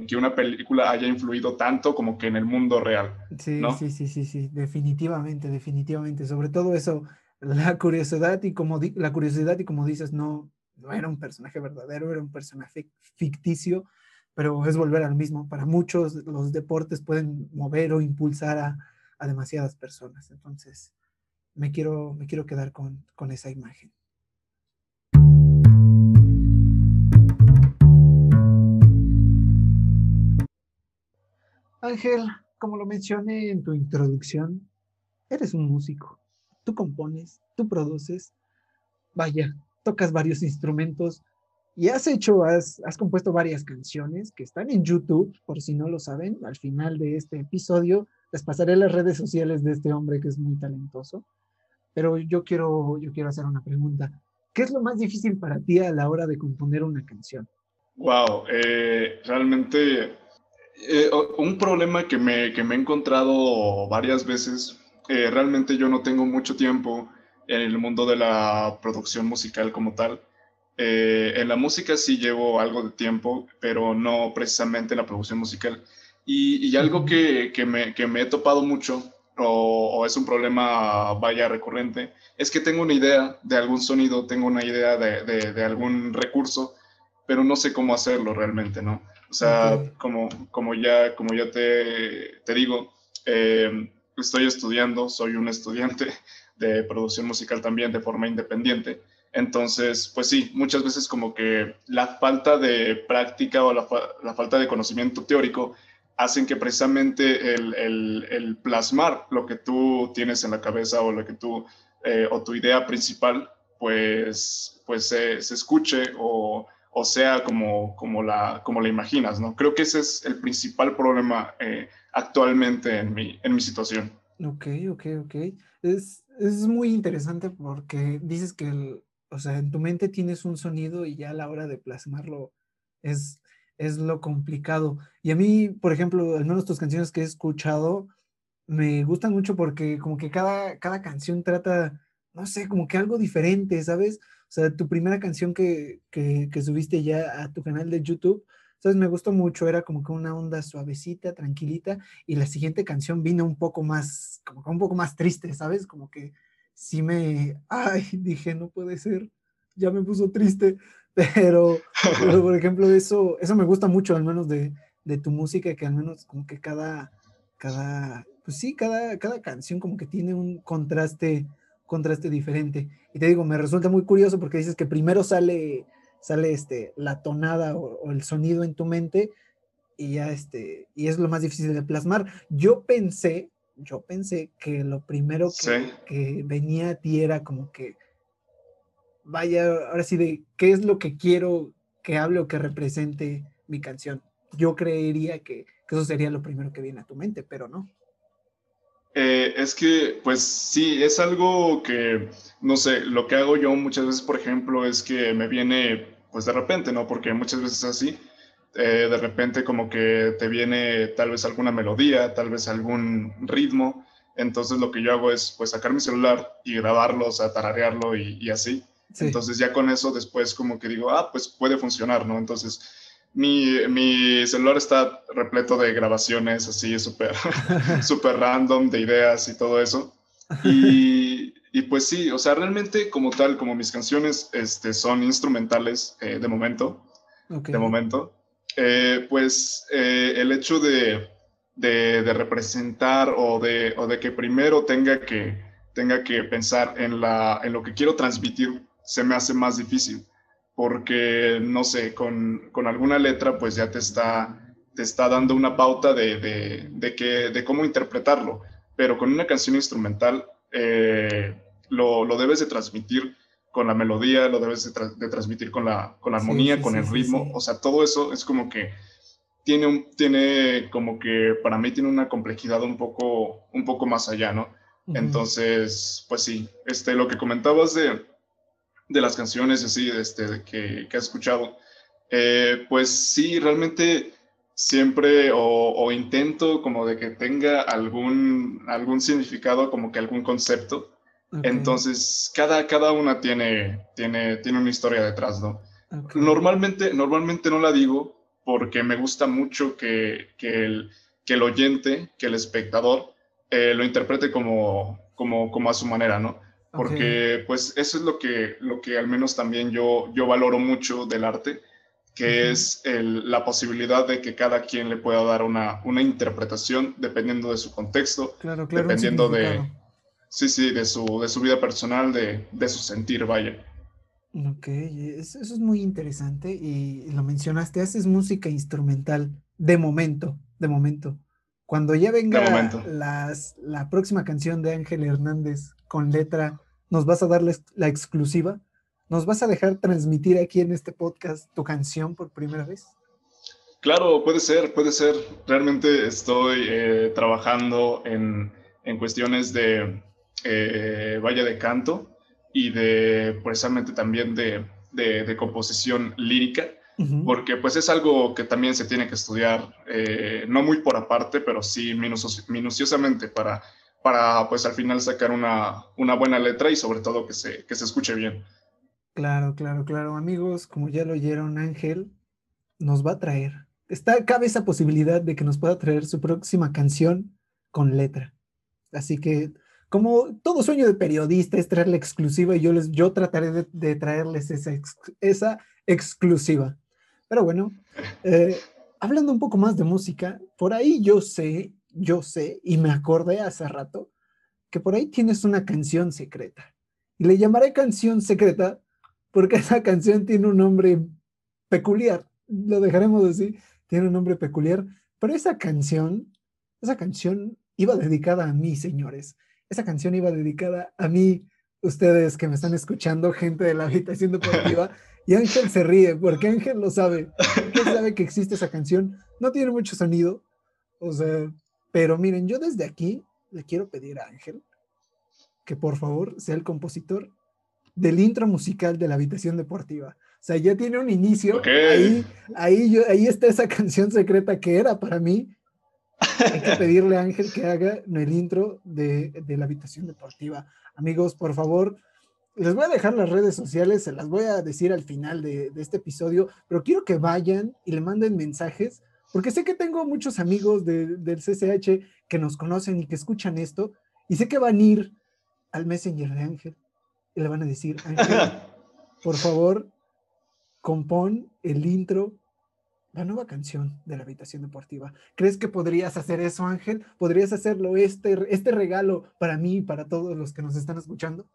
que una película haya influido tanto como que en el mundo real. Sí, sí, sí, sí, sí, definitivamente, definitivamente. Sobre todo eso, la curiosidad y como la curiosidad y como dices, no, no era un personaje verdadero, era un personaje ficticio, pero es volver al mismo. Para muchos los deportes pueden mover o impulsar a, a demasiadas personas. Entonces, me quiero, me quiero quedar con, con esa imagen. Ángel, como lo mencioné en tu introducción, eres un músico. Tú compones, tú produces, vaya, tocas varios instrumentos y has hecho, has, has compuesto varias canciones que están en YouTube, por si no lo saben. Al final de este episodio les pasaré las redes sociales de este hombre que es muy talentoso. Pero yo quiero, yo quiero hacer una pregunta. ¿Qué es lo más difícil para ti a la hora de componer una canción? Wow, eh, realmente eh, un problema que me, que me, he encontrado varias veces, eh, realmente yo no tengo mucho tiempo en el mundo de la producción musical como tal. Eh, en la música sí llevo algo de tiempo, pero no precisamente en la producción musical. Y, y algo que, que, me, que, me, he topado mucho, o, o, es un problema vaya recurrente, es que tengo una idea de algún sonido, tengo una idea de, de, de algún recurso, pero no sé cómo hacerlo realmente, ¿no? O sea, como, como ya, como ya te, te digo, eh, estoy estudiando, soy un estudiante de producción musical también de forma independiente. Entonces, pues sí, muchas veces como que la falta de práctica o la, la falta de conocimiento teórico hacen que precisamente el, el, el, plasmar lo que tú tienes en la cabeza o lo que tú, eh, o tu idea principal, pues, pues se, se escuche o, o sea como, como, la, como la imaginas, ¿no? Creo que ese es el principal problema eh, actualmente en mi, en mi situación. Ok, ok, ok. Es, es muy interesante porque dices que, o sea, en tu mente tienes un sonido y ya a la hora de plasmarlo es, es lo complicado. Y a mí, por ejemplo, al menos tus canciones que he escuchado, me gustan mucho porque como que cada, cada canción trata, no sé, como que algo diferente, ¿sabes? O sea, tu primera canción que, que, que, subiste ya a tu canal de YouTube, ¿sabes? Me gustó mucho, era como que una onda suavecita, tranquilita, y la siguiente canción vino un poco más, como que un poco más triste, ¿sabes? Como que sí me, ay, dije, no puede ser, ya me puso triste, pero, pero por ejemplo, eso, eso me gusta mucho, al menos de, de tu música, que al menos como que cada, cada, pues sí, cada, cada canción como que tiene un contraste contraste diferente. Y te digo, me resulta muy curioso porque dices que primero sale, sale este, la tonada o, o, el sonido en tu mente y ya este, y es lo más difícil de plasmar. Yo pensé, yo pensé que lo primero que, sí. que venía a ti era como que, vaya, ahora sí, de qué es lo que quiero que hable o que represente mi canción. Yo creería que, que eso sería lo primero que viene a tu mente, pero no. Eh, es que, pues sí, es algo que, no sé, lo que hago yo muchas veces, por ejemplo, es que me viene, pues de repente, ¿no? Porque muchas veces así, eh, de repente como que te viene tal vez alguna melodía, tal vez algún ritmo, entonces lo que yo hago es, pues, sacar mi celular y grabarlo, o sea, tararearlo y, y así. Sí. Entonces ya con eso después como que digo, ah, pues puede funcionar, ¿no? Entonces mi, mi, celular está repleto de grabaciones así súper super random, de ideas y todo eso. Y, y, pues sí, o sea, realmente como tal, como mis canciones este, son instrumentales eh, de momento, okay. de momento, eh, pues eh, el hecho de, de, de representar o de, o de, que primero tenga que, tenga que pensar en, la, en lo que quiero transmitir se me hace más difícil porque, no sé, con, con, alguna letra pues ya te está, te está dando una pauta de, de, de, que, de cómo interpretarlo, pero con una canción instrumental eh, lo, lo, debes de transmitir con la melodía, lo debes de, tra de transmitir con la, con la armonía, sí, sí, con el ritmo, o sea, todo eso es como que tiene, un, tiene como que para mí tiene una complejidad un poco, un poco más allá, ¿no? Uh -huh. Entonces, pues sí, este, lo que comentabas de de las canciones así este, que, que has escuchado, eh, pues sí, realmente siempre o, o, intento como de que tenga algún, algún significado, como que algún concepto. Okay. Entonces, cada, cada una tiene, tiene, tiene una historia detrás, ¿no? Okay. Normalmente, normalmente no la digo porque me gusta mucho que, que, el, que el oyente, que el espectador eh, lo interprete como, como, como a su manera, ¿no? porque okay. pues eso es lo que, lo que al menos también yo, yo valoro mucho del arte, que es la posibilidad de que cada quien le pueda dar una, una interpretación dependiendo de su contexto, claro, claro, dependiendo de, sí, sí, de su, de su vida personal, de, de su sentir, vaya. Ok, eso, es muy interesante y lo mencionaste, haces música instrumental de momento, de momento. Cuando ya venga las, la próxima canción de Ángel Hernández con letra, ¿nos vas a dar la exclusiva? ¿Nos vas a dejar transmitir aquí en este podcast tu canción por primera vez? Claro, puede ser, puede ser. Realmente estoy eh, trabajando en, en, cuestiones de eh, vaya de canto y de precisamente también de, de, composición lírica, porque pues es algo que también se tiene que estudiar, eh, no muy por aparte, pero sí minuciosamente para, para pues al final sacar una, una buena letra y sobre todo que se, que se escuche bien. Claro, claro, claro. Amigos, como ya lo oyeron, Ángel nos va a traer. Está, cabe esa posibilidad de que nos pueda traer su próxima canción con letra. Así que, como todo sueño de periodista es traerle exclusiva, y yo, les, yo trataré de, traerles esa, esa exclusiva. Pero bueno, eh, hablando un poco más de música, por ahí yo sé, yo sé, y me acordé hace rato, que por ahí tienes una canción secreta. Y le llamaré canción secreta porque esa canción tiene un nombre peculiar, lo dejaremos así, tiene un nombre peculiar, pero esa canción, esa canción iba dedicada a mí, señores. Esa canción iba dedicada a mí, ustedes que me están escuchando, gente de la habitación deportiva, y Ángel se ríe, porque Ángel lo sabe. Ángel sabe que existe esa canción, no tiene mucho sonido, o sea, pero miren, yo desde aquí le quiero pedir a Ángel que por favor sea el compositor del intro musical de la habitación deportiva. O sea, ya tiene un inicio. Ahí, ahí, yo, ahí está esa canción secreta que era para mí. Hay que pedirle a Ángel que haga el intro de, de la habitación deportiva. Amigos, por favor, les voy a dejar las redes sociales, se las voy a decir al final de, de, este episodio, pero quiero que vayan y le manden mensajes, porque sé que tengo muchos amigos de, del CCH que nos conocen y que escuchan esto, y sé que van a ir al Messenger de Ángel y le van a decir, por favor, compón el intro, la nueva canción de la habitación deportiva. ¿Crees que podrías hacer eso, Ángel? ¿Podrías hacerlo este, este regalo para mí y para todos los que nos están escuchando?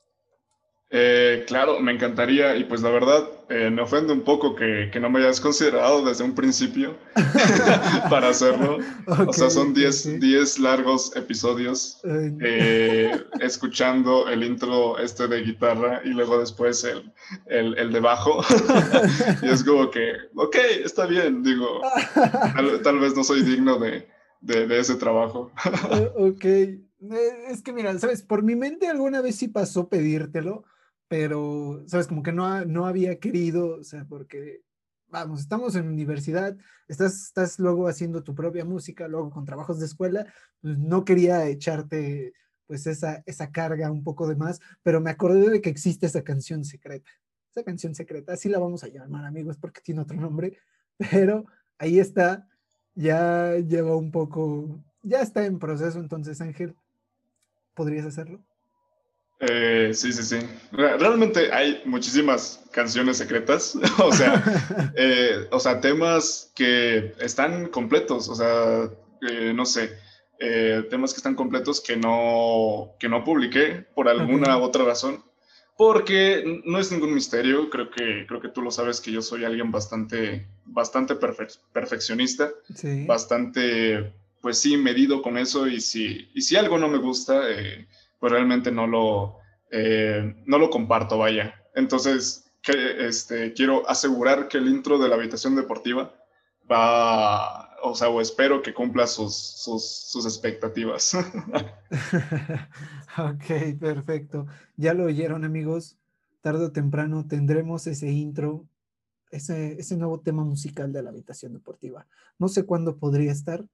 Eh, claro, me encantaría y pues la verdad eh, me ofende un poco que, que, no me hayas considerado desde un principio para hacerlo. o sea, son 10 largos episodios eh, escuchando el intro este de guitarra y luego después el, el, el de bajo. y es como que, ok, está bien, digo, tal, vez no soy digno de, de, de ese trabajo. ok, es que mira, sabes, por mi mente alguna vez sí pasó pedírtelo pero, ¿sabes? Como que no, no había querido, o sea, porque, vamos, estamos en universidad, estás, estás luego haciendo tu propia música, luego con trabajos de escuela, pues no quería echarte, pues, esa, esa carga un poco de más, pero me acordé de que existe esa canción secreta, esa canción secreta, así la vamos a llamar, amigos, porque tiene otro nombre, pero ahí está, ya lleva un poco, ya está en proceso, entonces, Ángel, ¿podrías hacerlo? Eh, sí, sí, sí. Realmente hay muchísimas canciones secretas, o sea, eh, o sea, temas que están completos, o sea, eh, no sé, temas que están completos que no, que no publiqué por alguna otra razón, porque no es ningún misterio, creo que, creo que tú lo sabes que yo soy alguien bastante, bastante perfeccionista, bastante, pues sí, medido con eso y si, y si algo no me gusta, pues realmente no lo, eh, no lo comparto, vaya. Entonces, que, este, quiero asegurar que el intro de la habitación deportiva va, o sea, o espero que cumpla sus, sus, expectativas. ok, perfecto. Ya lo oyeron, amigos. Tarde o temprano tendremos ese intro, ese, ese nuevo tema musical de la habitación deportiva. No sé cuándo podría estar,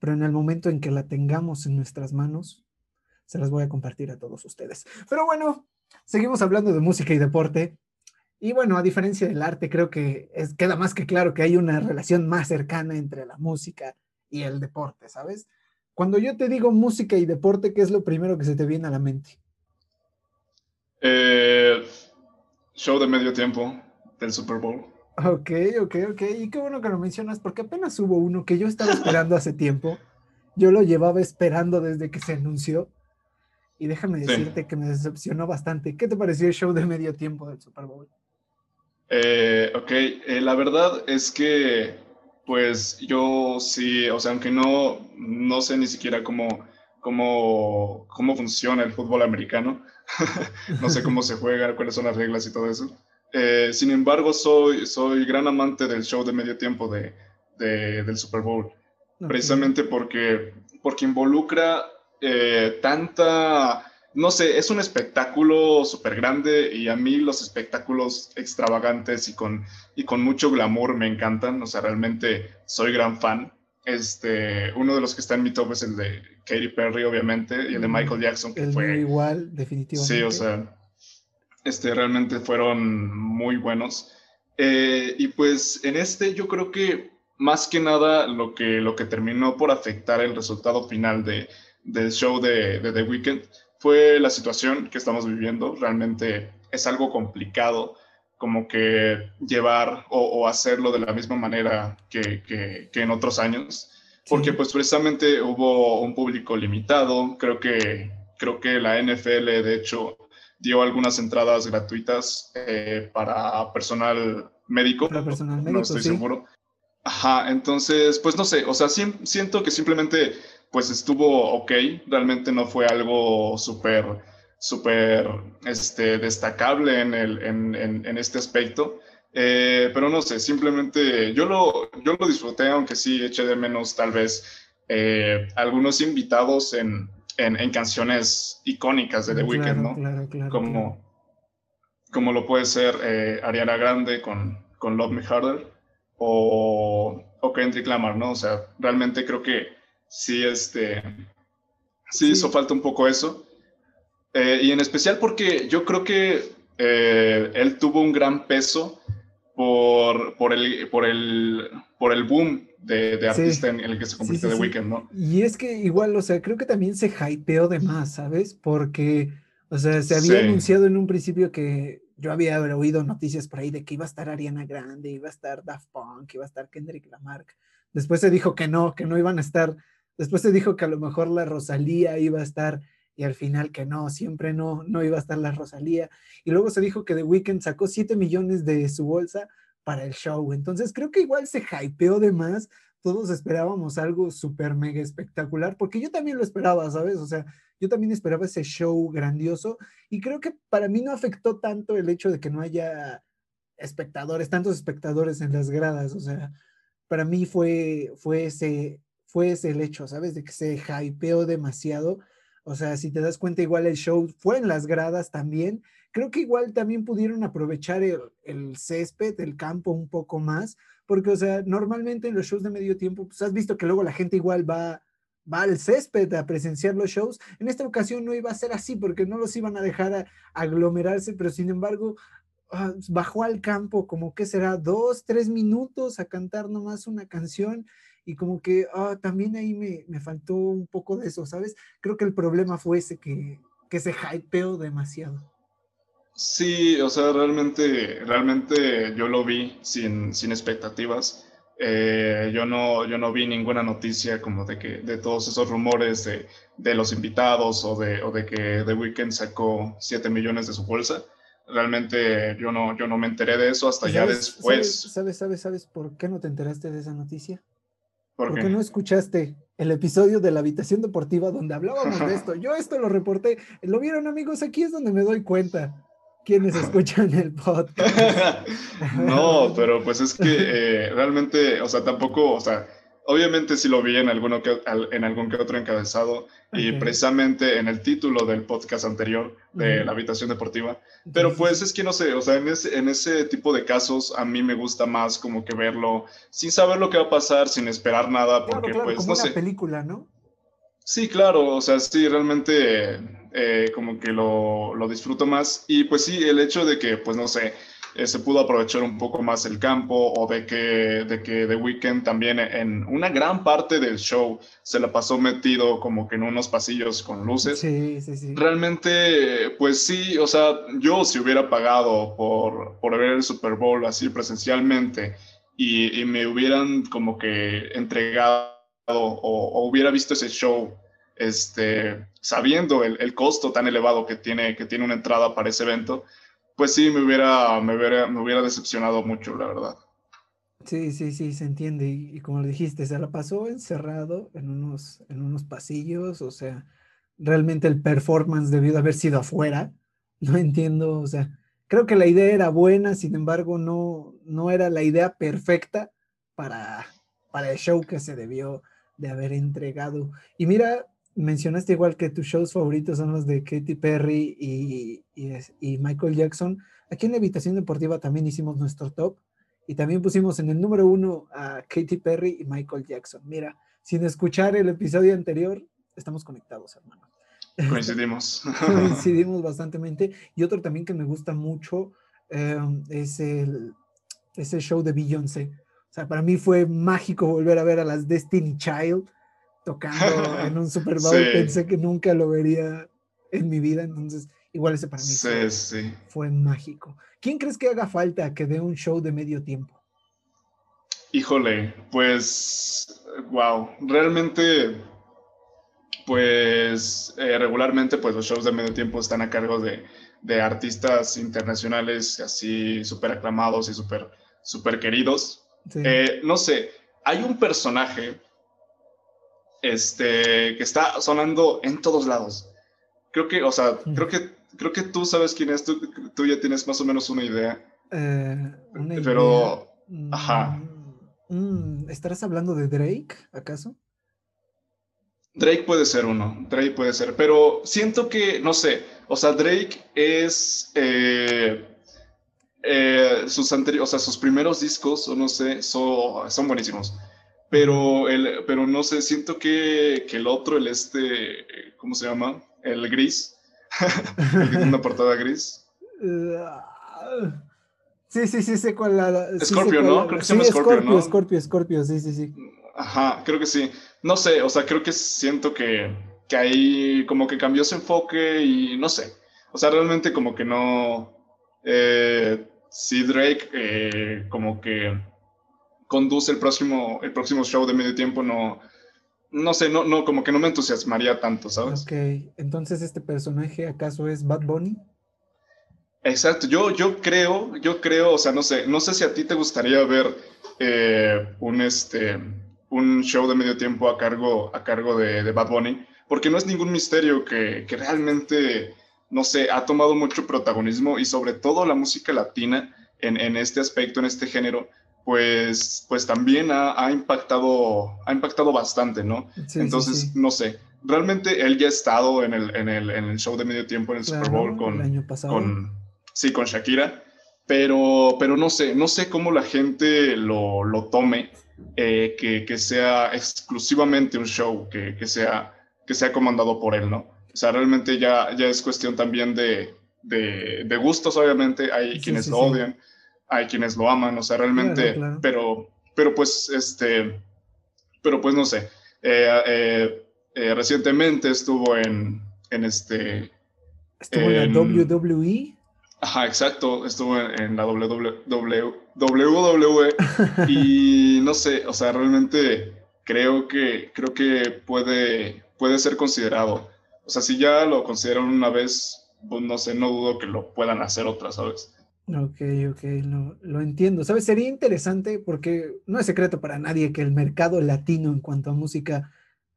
pero en el momento en que la tengamos en nuestras manos, se las voy a compartir a todos ustedes. Pero bueno, seguimos hablando de música y deporte. Y bueno, a diferencia del arte, creo que es, queda más que claro que hay una relación más cercana entre la música y el deporte, ¿sabes? Cuando yo te digo música y deporte, ¿qué es lo primero que se te viene a la mente? Eh, show de medio tiempo del Super Bowl. Ok, ok, ok. Y qué bueno que lo mencionas, porque apenas hubo uno que yo estaba esperando hace tiempo. Yo lo llevaba esperando desde que se anunció. Y déjame decirte que me decepcionó bastante. ¿Qué te pareció el show de medio tiempo del Super Bowl? Eh, ok, eh, la verdad es que, pues yo sí, o sea, aunque no, no sé ni siquiera cómo, cómo, cómo funciona el fútbol americano, no sé cómo se juega, cuáles son las reglas y todo eso. Eh, sin embargo, soy, soy gran amante del show de medio tiempo de, del Super Bowl, precisamente porque, porque involucra eh, tanta, no sé, es un espectáculo súper grande y a mí los espectáculos extravagantes y con, y con mucho glamour me encantan, o sea, realmente soy gran fan. Este, uno de los que está en mi top es el de Katy Perry, obviamente, y el de Michael Jackson, que fue... Igual, definitivamente. Sí, o sea, este, realmente fueron muy buenos. Eh, y pues en este yo creo que más que nada lo que, lo que terminó por afectar el resultado final de, del show de, de The Weeknd fue la situación que estamos viviendo. Realmente es algo complicado como que llevar o, hacerlo de la misma manera que, que, en otros años, porque pues precisamente hubo un público limitado, creo que, creo que la NFL de hecho dio algunas entradas gratuitas eh, para personal médico. Para personal médico, no estoy seguro. Ajá, entonces, pues no sé, o sea, siento que simplemente pues estuvo ok, realmente no fue algo súper, súper este, destacable en, el, en, en, este aspecto. Eh, pero no sé, simplemente yo lo, yo lo disfruté, aunque sí eché de menos tal vez eh, algunos invitados en, en, canciones icónicas de The Weeknd, ¿no? Claro, claro, como, como lo puede ser eh, Ariana Grande con, con Love Me Harder o, o, Kendrick Lamar, ¿no? O sea, realmente creo que sí, este, sí, hizo falta un poco eso. Eh, y en especial porque yo creo que eh, él tuvo un gran peso por, por, el, por, el, por el boom de, artista en el que se convirtió The Weeknd, ¿no? Y es que igual, o sea, creo que también se hypeó de más, ¿sabes? Porque, o sea, se había anunciado en un principio que yo había oído noticias por ahí de que iba a estar Ariana Grande, iba a estar Daft Punk, iba a estar Kendrick Lamar. Después se dijo que no, que no iban a estar. Después se dijo que a lo mejor la Rosalía iba a estar y al final que no, siempre no, no iba a estar la Rosalía. Y luego se dijo que The Weeknd sacó 7 millones de su bolsa para el show. Entonces creo que igual se hypeó de más. Todos esperábamos algo súper mega espectacular, porque yo también lo esperaba, ¿sabes? O sea, yo también esperaba ese show grandioso y creo que para mí no afectó tanto el hecho de que no haya espectadores, tantos espectadores en las gradas. O sea, para mí fue, fue, ese, fue ese el hecho, ¿sabes? De que se hypeó demasiado. O sea, si te das cuenta, igual el show fue en las gradas también creo que igual también pudieron aprovechar el, césped, el campo un poco más, porque, o sea, normalmente en los shows de medio tiempo, pues has visto que luego la gente igual va, va al césped a presenciar los shows. En esta ocasión no iba a ser así, porque no los iban a dejar aglomerarse, pero sin embargo, ah, bajó al campo como que será dos, tres minutos a cantar nomás una canción y como que ah, también ahí me, me, faltó un poco de eso, ¿sabes? Creo que el problema fue ese que, que se hypeó demasiado. Sí, o sea, realmente, realmente yo lo vi sin, sin expectativas. Eh, yo, no, yo no vi ninguna noticia como de que de todos esos rumores de, de los invitados o de, o de que The Weeknd sacó 7 millones de su bolsa. Realmente yo no, yo no me enteré de eso hasta ya después. ¿sabes, sabes, sabes, por qué no te enteraste de esa noticia? ¿Por qué? no escuchaste el episodio de la habitación deportiva donde hablábamos de esto? Yo esto lo reporté. ¿Lo vieron amigos? Aquí es donde me doy cuenta quienes escuchan el podcast. no, pero pues es que eh, realmente, o sea, tampoco, o sea, obviamente sí lo vi en, alguno que, en algún que otro encabezado y precisamente en el título del podcast anterior de la habitación deportiva, pero pues es que no sé, o sea, en ese, en ese tipo de casos a mí me gusta más como que verlo sin saber lo que va a pasar, sin esperar nada, porque pues como no una sé. película, ¿no? Sí, claro, o sea, sí, realmente eh, como que lo, lo, disfruto más. Y pues sí, el hecho de que, pues no sé, eh, se pudo aprovechar un poco más el campo o de que, de que The Weeknd también en una gran parte del show se la pasó metido como que en unos pasillos con luces. Sí, sí, sí. Realmente, pues sí, o sea, yo si hubiera pagado por, por ver el Super Bowl así presencialmente y, me hubieran como que entregado o, hubiera visto ese show este, sabiendo el, el, costo tan elevado que tiene, que tiene una entrada para ese evento, pues sí, me hubiera, me hubiera, me hubiera decepcionado mucho, la verdad. Sí, sí, sí, se entiende. Y, como lo dijiste, se la pasó encerrado en unos, en unos pasillos, o sea, realmente el performance debió de haber sido afuera. No entiendo, o sea, creo que la idea era buena, sin embargo, no, no era la idea perfecta para, para el show que se debió de haber entregado. Y mira, mencionaste igual que tus shows favoritos son los de Katy Perry y, y, Michael Jackson. Aquí en la Habitación Deportiva también hicimos nuestro top y también pusimos en el número uno a Katy Perry y Michael Jackson. Mira, sin escuchar el episodio anterior, estamos conectados, hermano. Coincidimos. Coincidimos bastantemente. Y otro también que me gusta mucho em, es, el, es el show de Beyoncé. O sea, para mí fue mágico volver a ver a las Destiny Child tocando en un Super Bowl. Pensé que nunca lo vería en mi vida, entonces igual ese para mí fue, mágico. ¿Quién crees que haga falta que dé un show de medio tiempo? Híjole, pues, wow, realmente, pues eh, regularmente, pues los shows de medio tiempo están a cargo de, artistas internacionales así súper aclamados y súper super queridos. Eh, no sé, hay un personaje este, que está sonando en todos lados. Creo que, o sea, creo que, creo que tú sabes quién es, tú, tú ya tienes más o menos una idea. Eh, una Pero, ajá. Mm, mm, ¿Estarás hablando de Drake, acaso? Drake puede ser uno, Drake puede ser, pero siento que, no sé, o sea, Drake es, eh, eh, sus anteriores, o sea, sus primeros discos, o no sé, son buenísimos pero, el, pero no sé, siento que, que, el otro, el este, ¿cómo se llama? El gris, el que tiene una portada gris. Sí, sí, sí, sé cuál la... Scorpio, ¿no? Creo que se llama Scorpio, ¿no? Scorpio, Scorpio, sí, sí, sí. Ajá, creo que sí. No sé, o sea, creo que siento que, que ahí como que cambió su enfoque y no sé. O sea, realmente como que no... Eh, sí, Drake eh, como que conduce el próximo, el próximo show de medio tiempo, no, no sé, no, no, como que no me entusiasmaría tanto, ¿sabes? Ok, entonces este personaje acaso es Bad Bunny? Exacto, yo, yo creo, yo creo, o sea, no sé, no sé si a ti te gustaría ver eh, un, este, un show de medio tiempo a cargo, a cargo de, Bad Bunny, porque no es ningún misterio que, que realmente, no sé, ha tomado mucho protagonismo y sobre todo la música latina en, en este aspecto, en este género, pues, pues también ha, impactado, ha impactado bastante, ¿no? Entonces, no sé, realmente él ya ha estado en el, en el, en el show de medio tiempo en el Super Bowl con, con, sí, con Shakira, pero, pero no sé, no sé cómo la gente lo, lo tome, eh, que, que, sea exclusivamente un show, que, que, sea, que sea comandado por él, ¿no? O sea, realmente ya, ya es cuestión también de, de, de gustos, obviamente, hay quienes lo odian hay quienes lo aman, o sea, realmente, pero, pero pues, este, pero pues no sé, eh, eh, eh, recientemente estuvo en, en este... Estuvo en, la WWE. Ajá, exacto, estuvo en, la WWE, WWE y no sé, o sea, realmente creo que, creo que puede, puede ser considerado. O sea, si ya lo consideraron una vez, pues no sé, no dudo que lo puedan hacer otra, ¿sabes? Ok, ok, lo, lo, entiendo. ¿Sabes? Sería interesante porque no es secreto para nadie que el mercado latino en cuanto a música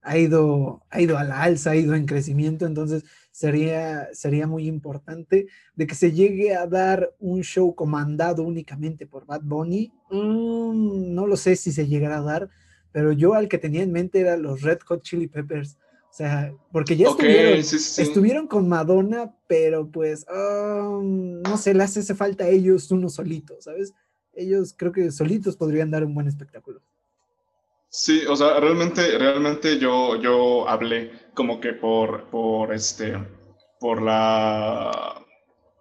ha ido, ha ido a la alza, ha ido en crecimiento, entonces sería, sería muy importante de que se llegue a dar un show comandado únicamente por Bad Bunny. Mm, no lo sé si se llegará a dar, pero yo al que tenía en mente era los Red Hot Chili Peppers. O sea, porque ya estuvieron, estuvieron con Madonna, pero pues, um, no sé, le hace falta a ellos uno solitos, ¿sabes? Ellos creo que solitos podrían dar un buen espectáculo. Sí, o sea, realmente, realmente yo, yo hablé como que por, por este, por la,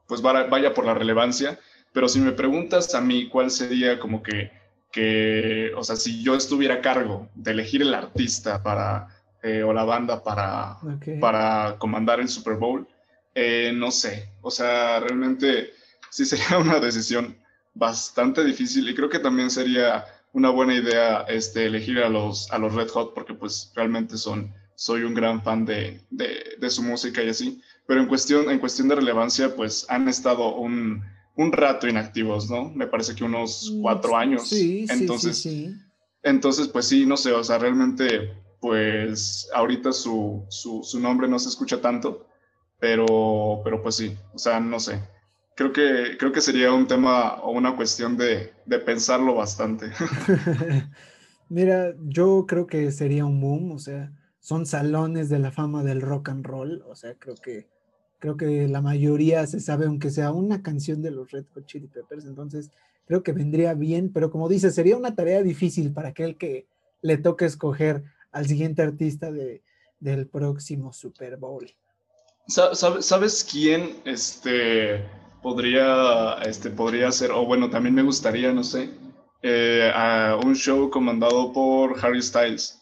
pues vaya por la relevancia, Pero si me preguntas a mí cuál sería como que, que o sea, si yo estuviera a cargo de elegir el artista para, eh, o la banda para, para comandar el Super Bowl, eh, no sé, o sea, realmente sí sería una decisión bastante difícil y creo que también sería una buena idea este, elegir a los, a los Red Hot porque pues realmente son, soy un gran fan de, de, su música y así, pero en cuestión, en cuestión de relevancia pues han estado un, un rato inactivos, ¿no? Me parece que unos mm, cuatro años. Sí, entonces, sí, sí, Entonces pues sí, no sé, o sea, realmente pues ahorita su, su, su nombre no se escucha tanto, pero, pero pues sí, o sea, no sé creo que, creo que sería un tema o una cuestión de, de pensarlo bastante. Mira, yo creo que sería un boom, o sea, son salones de la fama del rock and roll, o sea, creo que creo que la mayoría se sabe aunque sea una canción de los Red Hot Chili Peppers, entonces creo que vendría bien, pero como dices, sería una tarea difícil para aquel que le toque escoger al siguiente artista de, del próximo Super Bowl. ¿Sabes quién este podría, este, podría ser, o bueno, también me gustaría, no sé, eh, un show comandado por Harry Styles.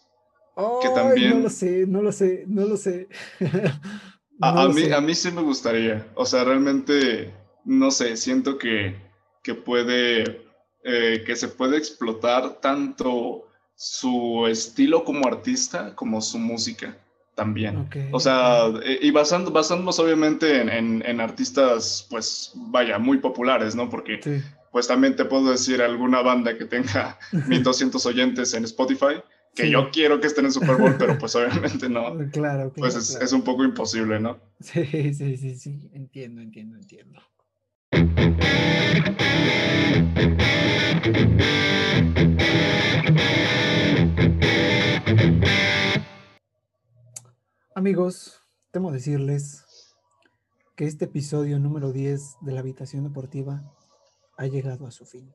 que también... No lo sé, no lo sé, no lo sé. a, mí, a mí sí me gustaría. O sea, realmente, no sé, siento que, que puede, eh, que se puede explotar tanto su estilo como artista como su música también. o sea, eh, y basando, basándonos obviamente en, en, artistas, pues vaya, muy populares, ¿no? Porque pues también te puedo decir alguna banda que tenga 1200 oyentes en Spotify, que yo quiero que estén en Super Bowl, pero pues obviamente no. Claro, Pues es, es un poco imposible, ¿no? Sí, sí, sí, sí, entiendo, entiendo, entiendo. Amigos, temo decirles que este episodio número 10 de la habitación deportiva ha llegado a su fin.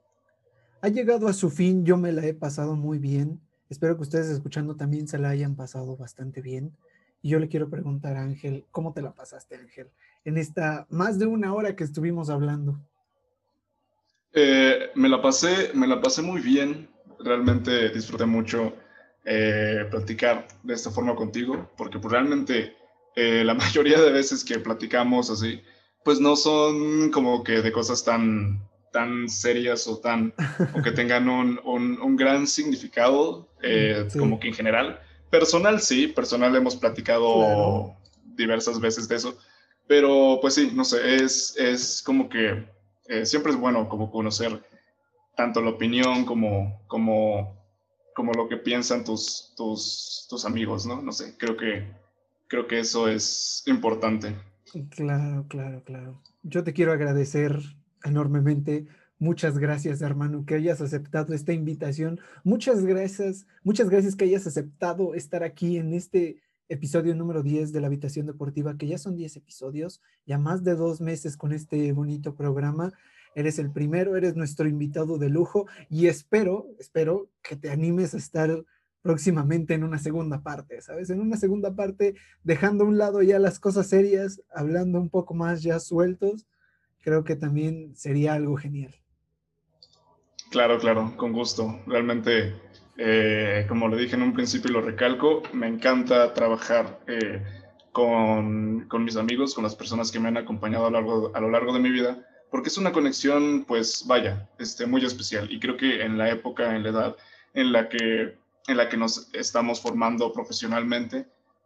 Ha llegado a su fin, yo me la he pasado muy bien. Espero que ustedes escuchando también se la hayan pasado bastante bien. Y yo le quiero preguntar a Ángel, ¿cómo te la pasaste, Ángel? En esta más de una hora que estuvimos hablando. Eh, me la pasé, me la pasé muy bien. Realmente disfruté mucho eh, platicar de esta forma contigo, porque pues, realmente eh, la mayoría de veces que platicamos así, pues no son como que de cosas tan, tan serias o tan, o que tengan un, un, gran significado, eh, como que en general. Personal sí, personal hemos platicado diversas veces de eso, pero pues sí, no sé, es, es como que siempre es bueno como conocer tanto la opinión como, como como lo que piensan tus, tus, tus amigos, ¿no? No sé, creo que, creo que eso es importante. Claro, claro, claro. Yo te quiero agradecer enormemente. Muchas gracias, hermano, que hayas aceptado esta invitación. Muchas gracias, muchas gracias que hayas aceptado estar aquí en este episodio número 10 de la Habitación Deportiva, que ya son 10 episodios, ya más de dos meses con este bonito programa. Eres el primero, eres nuestro invitado de lujo y espero, espero que te animes a estar próximamente en una segunda parte, ¿sabes? En una segunda parte, dejando a un lado ya las cosas serias, hablando un poco más ya sueltos, creo que también sería algo genial. Claro, claro, con gusto. Realmente, eh, como le dije en un principio y lo recalco, me encanta trabajar eh, con, con, mis amigos, con las personas que me han acompañado a largo, a lo largo de mi vida porque es una conexión, pues vaya, este, muy especial. Y creo que en la época, en la edad en la que, en la que nos estamos formando profesionalmente,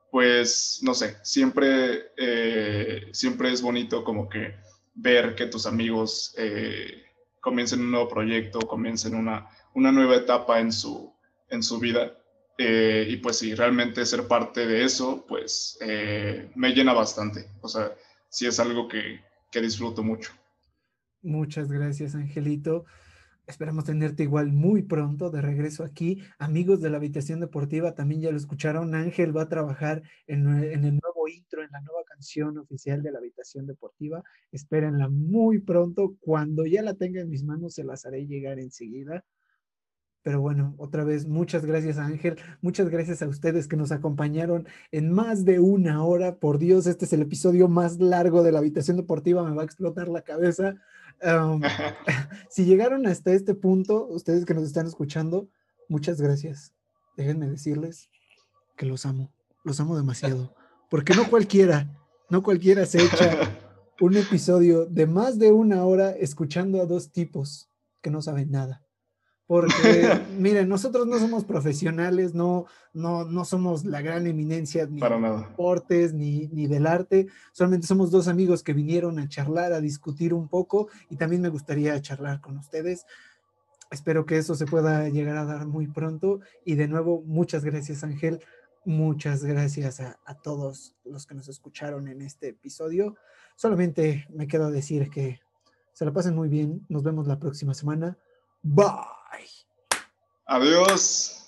pues no sé, siempre, eh, siempre es bonito como que ver que tus amigos eh, comiencen un nuevo proyecto, comiencen una, una nueva etapa en su, en su vida. Eh, y pues sí, realmente ser parte de eso, pues me llena bastante. O sea, sí es algo que, que disfruto mucho. Muchas gracias, Angelito. Esperamos tenerte igual muy pronto de regreso aquí. Amigos de la habitación deportiva, también ya lo escucharon. Ángel va a trabajar en, el nuevo intro, en la nueva canción oficial de la habitación deportiva. Espérenla muy pronto. Cuando ya la tenga en mis manos, se las haré llegar enseguida. Pero bueno, otra vez, muchas gracias Ángel, muchas gracias a ustedes que nos acompañaron en más de una hora. Por Dios, este es el episodio más largo de la habitación deportiva, me va a explotar la cabeza. si llegaron hasta este punto, ustedes que nos están escuchando, muchas gracias. Déjenme decirles que los amo, los amo demasiado, porque no cualquiera, no cualquiera se echa un episodio de más de una hora escuchando a dos tipos que no saben nada porque miren, nosotros no somos profesionales, no, no, no somos la gran eminencia ni Para de deportes ni, ni del arte, solamente somos dos amigos que vinieron a charlar, a discutir un poco y también me gustaría charlar con ustedes. Espero que eso se pueda llegar a dar muy pronto y de nuevo, muchas gracias Ángel, muchas gracias a, a todos los que nos escucharon en este episodio. Solamente me queda decir que se la pasen muy bien, nos vemos la próxima semana. Bye. Adiós.